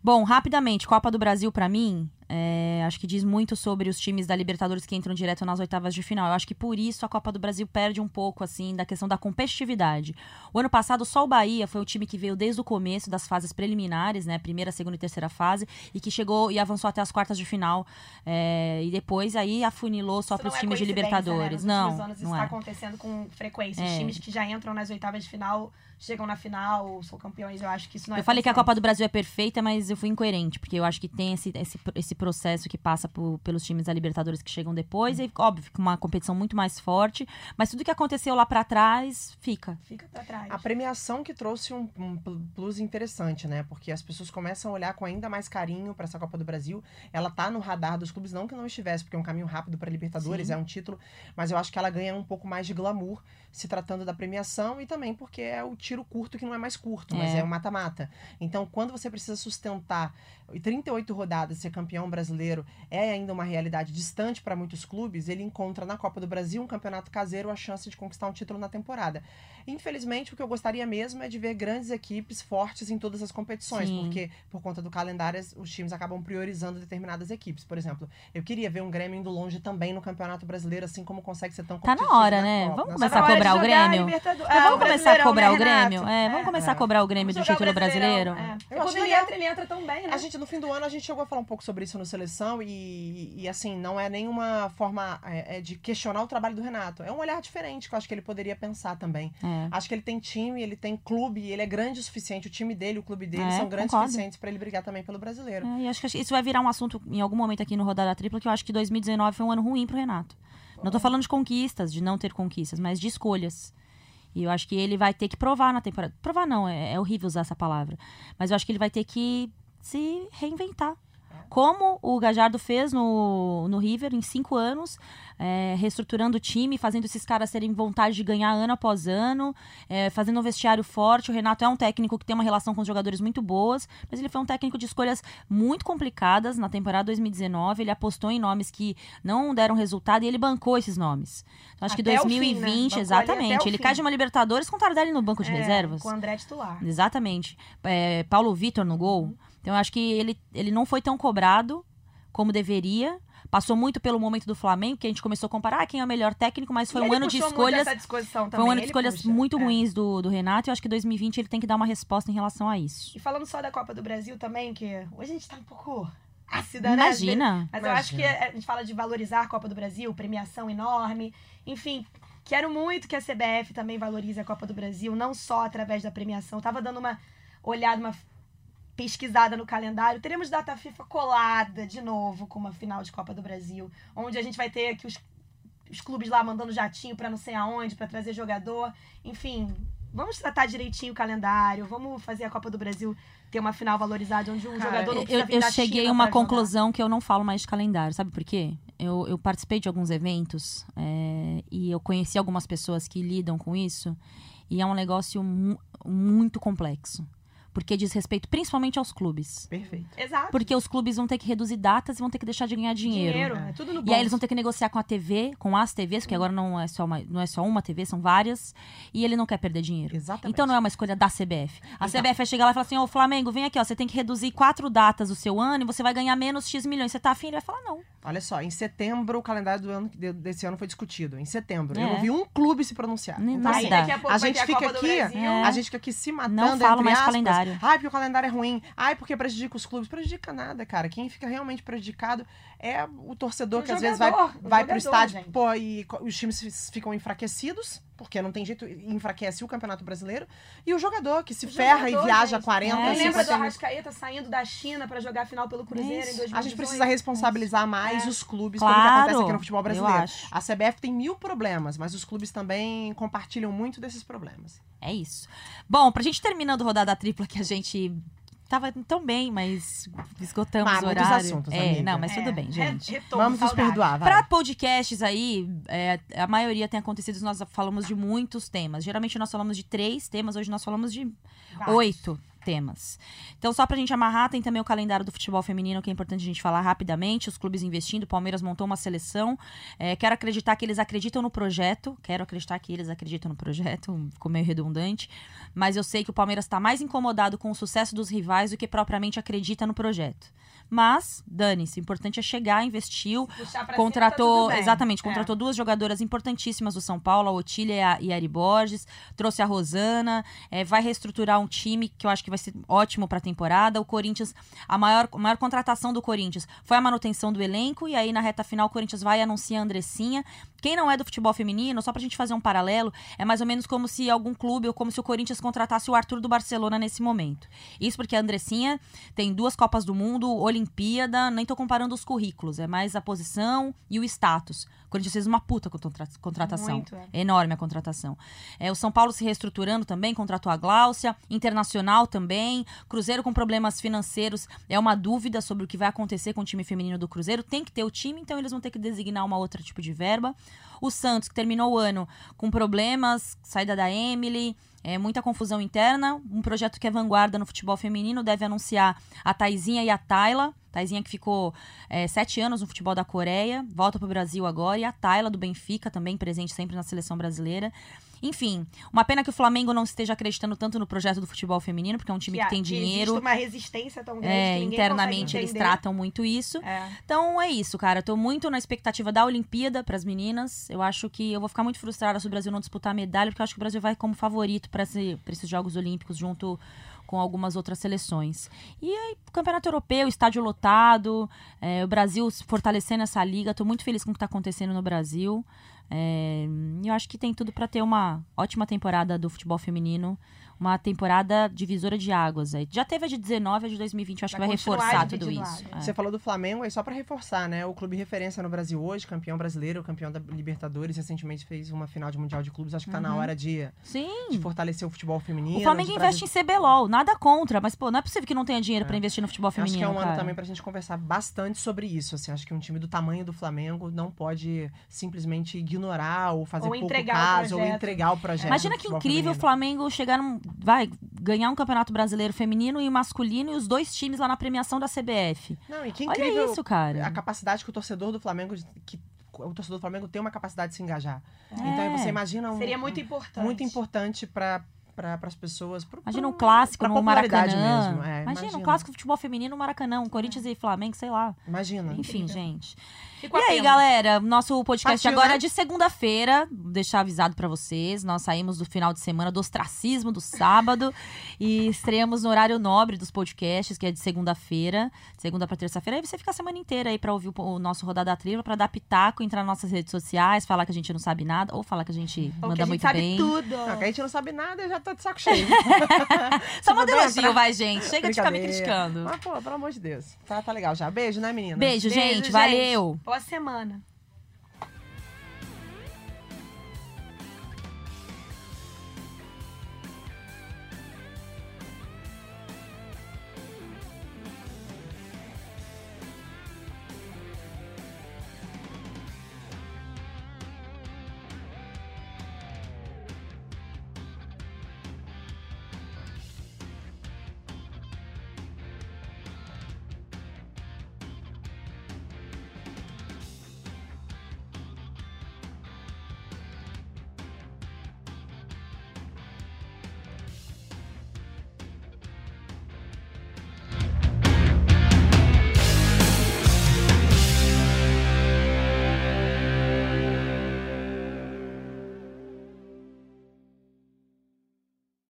Bom, rapidamente, Copa do Brasil para mim é, acho que diz muito sobre os times da Libertadores que entram direto nas oitavas de final. Eu acho que por isso a Copa do Brasil perde um pouco, assim, da questão da competitividade. O ano passado, só o Bahia foi o time que veio desde o começo das fases preliminares, né? Primeira, segunda e terceira fase, e que chegou e avançou até as quartas de final. É, e depois aí afunilou só para os é times de Libertadores. Né? Não, anos não está é. acontecendo com frequência. Os É. times que já entram nas oitavas de final chegam na final, são campeões. Eu acho que isso não é Eu falei que a. Copa do Brasil é perfeita, mas eu fui incoerente, porque eu acho que tem esse, esse, esse processo que passa por- pelos times da Libertadores que chegam depois, e óbvio, fica uma competição muito mais forte, mas tudo que aconteceu lá pra trás fica. Fica pra trás. A premiação que trouxe um, um pl- plus interessante, né? Porque as pessoas começam a olhar com ainda mais carinho para essa Copa do Brasil. Ela tá no radar dos clubes, não que não estivesse, porque é um caminho rápido para Libertadores, Sim. é um título, mas eu acho que ela ganha um pouco mais de glamour se tratando da premiação e também porque é o tiro curto que não é mais curto, mas É. é o mata-mata. Então, quando você precisa sustentar 38 rodadas, ser campeão brasileiro é ainda uma realidade distante para muitos clubes, ele encontra na Copa do Brasil, um campeonato caseiro, a chance de conquistar um título na temporada. Infelizmente, o que eu gostaria mesmo é de ver grandes equipes fortes em todas as competições, Sim. porque por conta do calendário os times acabam priorizando determinadas equipes. Por exemplo, eu queria ver um Grêmio indo longe também no Campeonato Brasileiro, assim como consegue ser tão Tá na competitivo hora, na né? Copa. Vamos começar a cobrar o Grêmio? Vamos começar a cobrar o Grêmio? Vamos começar a cobrar o Grêmio do título brasileiro? é. Eu quando ele entra, ele entra tão bem, né? A gente, no fim do ano, a gente chegou a falar um pouco sobre isso no Seleção e, e assim, não é nenhuma forma é, é, de questionar o trabalho do Renato. É um olhar diferente que eu acho que ele poderia pensar também. É. Acho que ele tem time, ele tem clube, ele é grande o suficiente, o time dele, o clube dele É, são grandes o suficientes pra ele brigar também pelo brasileiro. É, e acho que isso vai virar um assunto em algum momento aqui no Rodada Tripla, que eu acho que 2019 foi um ano ruim pro Renato. Não tô falando de conquistas, de não ter conquistas, mas de escolhas. E eu acho que ele vai ter que provar na temporada. Provar não, é, é horrível usar essa palavra. Mas eu acho que ele vai ter que se reinventar. Como o Gajardo fez no, no River em cinco anos, é, reestruturando o time, fazendo esses caras terem vontade de ganhar ano após ano, é, fazendo um vestiário forte. O Renato é um técnico que tem uma relação com os jogadores muito boas, mas ele foi um técnico de escolhas muito complicadas na temporada 2019. Ele apostou em nomes que não deram resultado e ele bancou esses nomes. Então, acho que Até fim, né? 2020, Bancou ali até exatamente. Ele fim. cai de uma Libertadores com o Tardelli no banco de É, reservas. Com o André titular. Exatamente. É, Paulo Vitor no gol. Então, eu acho que ele, ele não foi tão cobrado como deveria. Passou muito pelo momento do Flamengo, que a gente começou a comparar ah, quem é o melhor técnico, mas foi E um ano de escolhas. Foi um ano de escolhas puxa, muito é. ruins do, do Renato. E eu acho que 2020 ele tem que dar uma resposta em relação a isso. E falando só da Copa do Brasil também, que hoje a gente tá um pouco ácida, né? Imagina. Mas eu acho que a gente fala de valorizar a Copa do Brasil, premiação enorme. Enfim, quero muito que a CBF também valorize a Copa do Brasil, não só através da premiação. Tava dando uma olhada, uma pesquisada no calendário. Teremos data FIFA colada de novo com uma final de Copa do Brasil, onde a gente vai ter aqui os, os clubes lá mandando jatinho pra não sei aonde, pra trazer jogador. Enfim, vamos tratar direitinho o calendário, vamos fazer a Copa do Brasil ter uma final valorizada, onde um Cara, jogador não precisa Eu, eu cheguei a uma pra jogar. conclusão que eu não falo mais de calendário. Sabe por quê? Eu, eu participei de alguns eventos é, e eu conheci algumas pessoas que lidam com isso. E é um negócio mu- muito complexo. Porque diz respeito principalmente aos clubes. Perfeito. Exato. Porque os clubes vão ter que reduzir datas e vão ter que deixar de ganhar dinheiro. Dinheiro, é tudo no E aí eles bolso. vão ter que negociar com a TV, com as TVs, porque agora não é só uma, não é só uma TV, são várias. E ele não quer perder dinheiro. Exatamente. Então não é uma escolha da CBF. A Então. CBF vai chegar lá e falar assim: Ô Flamengo, vem aqui, ó. Você tem que reduzir quatro datas do seu ano e você vai ganhar menos X milhões. Você tá afim? Ele vai falar: não. Olha só, em setembro o calendário do ano, de- desse ano foi discutido. Em setembro. Eu É. não vi um clube se pronunciar. Então, assim, a pouco a vai gente ter a fica aqui. É. a gente fica aqui se matando, Não falo entre mais aspas. calendário. Ai, porque o calendário é ruim. Ai, porque prejudica os clubes. Prejudica nada, cara. Quem fica realmente prejudicado é o torcedor O que às vezes vai, jogador, o vai pro jogador, estádio, gente. pô, e os times ficam enfraquecidos, porque não tem jeito, enfraquece o Campeonato Brasileiro. E o jogador que se O ferra jogador, e viaja gente. 40, É. Lembra do 50. Arrascaeta saindo da China pra jogar a final pelo Cruzeiro em Isso. 2018? A gente precisa responsabilizar mais É. os clubes pelo que Claro, acontece aqui no futebol brasileiro. A CBF tem mil problemas, mas os clubes também compartilham muito desses problemas. É isso. Bom, pra gente terminando a rodada tripla que a gente tava tão bem, mas esgotamos Ah, o muitos horário. assuntos, é, amiga. não, mas É, tudo bem, gente. retorno, Vamos nos perdoar, vai. Para podcasts aí, é, a maioria tem acontecido, nós falamos de muitos temas. Geralmente nós falamos de três temas, hoje nós falamos de Vários. oito temas. Então, só pra gente amarrar, tem também o calendário do futebol feminino, que é importante a gente falar rapidamente. Os clubes investindo, o Palmeiras montou uma seleção. É, quero acreditar que eles acreditam no projeto. Quero acreditar que eles acreditam no projeto. Ficou meio redundante. Mas eu sei que o Palmeiras está mais incomodado com o sucesso dos rivais do que propriamente acredita no projeto. Mas, dane-se, o importante é chegar, investiu, contratou, cima, tá exatamente, É. contratou duas jogadoras importantíssimas do São Paulo, a Otília e a, e a Ari Borges, trouxe a Rosana, é, vai reestruturar um time que eu acho que vai ser ótimo pra temporada. O Corinthians, a maior, a maior contratação do Corinthians foi a manutenção do elenco, e aí na reta final o Corinthians vai anunciar a Andressinha. Quem não é do futebol feminino, só pra gente fazer um paralelo, é mais ou menos como se algum clube ou como se o Corinthians contratasse o Arthur do Barcelona nesse momento. Isso porque a Andressinha tem duas Copas do Mundo, Olimpíada, nem tô comparando os currículos, é mais a posição e o status. O Corinthians fez uma puta contra- contratação. Muito, é. Enorme a contratação. É, o São Paulo se reestruturando também, contratou a Gláucia, Internacional também, Cruzeiro com problemas financeiros, é uma dúvida sobre o que vai acontecer com o time feminino do Cruzeiro. Tem que ter o time, então eles vão ter que designar uma outra tipo de verba. O Santos, que terminou o ano com problemas, saída da Emily, é, muita confusão interna. Um projeto que é vanguarda no futebol feminino deve anunciar a Taizinha e a Tayla. Taizinha que ficou é, sete anos no futebol da Coreia, volta pro Brasil agora. E a Tayla do Benfica, também presente sempre na seleção brasileira. Enfim, uma pena que o Flamengo não esteja acreditando tanto no projeto do futebol feminino, porque é um time que, a- tem dinheiro. Existe uma resistência tão grande É, que internamente eles tratam muito isso. É. Então é isso, cara. Eu tô muito na expectativa da Olimpíada pras meninas. Eu acho que eu vou ficar muito frustrada se o Brasil não disputar a medalha, porque eu acho que o Brasil vai como favorito para esse, esses Jogos Olímpicos junto com algumas outras seleções. E aí, Campeonato Europeu, estádio lotado, é, o Brasil fortalecendo essa liga. Tô muito feliz com o que tá acontecendo no Brasil. É, eu acho que tem tudo para ter uma ótima temporada do futebol feminino. Uma temporada divisora de águas. Aí. Já teve a de 19, a de 2020. Eu acho Vai que vai reforçar tudo isso. É. Você falou do Flamengo, aí só pra reforçar, né? O clube referência no Brasil hoje, campeão brasileiro, campeão da Libertadores, recentemente fez uma final de Mundial de Clubes. Acho que tá na hora de, Sim. de fortalecer o futebol feminino. O Flamengo investe em CBLOL, nada contra, mas pô, não é possível que não tenha dinheiro pra investir no futebol Acho que é feminino, um ano cara. também pra gente conversar bastante sobre isso. Assim, acho que um time do tamanho do Flamengo não pode simplesmente ignorar ou fazer Ou pouco entregar o caso ou entregar o projeto. Imagina que incrível o feminino. Flamengo chegar num, vai ganhar um campeonato brasileiro feminino e masculino e os dois times lá na premiação da CBF. Não, e que Olha incrível isso, cara. a capacidade que o torcedor do Flamengo que o torcedor do Flamengo tem uma capacidade de se engajar. Então É. você imagina um, Seria muito importante. muito importante para para as pessoas. Pro, Imagina um clássico pra no Maracanã. Mesmo. É, imagina, um clássico de futebol feminino no Maracanã, um Corinthians e Flamengo, sei lá. Imagina. Enfim, gente. Fico E aí, galera, nosso podcast Partiu, agora né? é de segunda-feira. Vou deixar avisado pra vocês. Nós saímos do final de semana do ostracismo do sábado e estreamos no horário nobre dos podcasts, que é de segunda-feira, segunda pra terça-feira. Aí você fica a semana inteira aí pra ouvir o, o nosso Rodada Trilha, pra dar pitaco, entrar nas nossas redes sociais, falar que a gente não sabe nada, ou falar que a gente Ou manda que a gente muito sabe bem. tudo. Não, que a gente não sabe nada, já tô de saco cheio. Só manda elogio, vai, gente. Chega de ficar me criticando. Mas, pô, pelo amor de Deus. Tá, tá legal já. Beijo, né, menina? Beijo, gente. Valeu. Boa semana.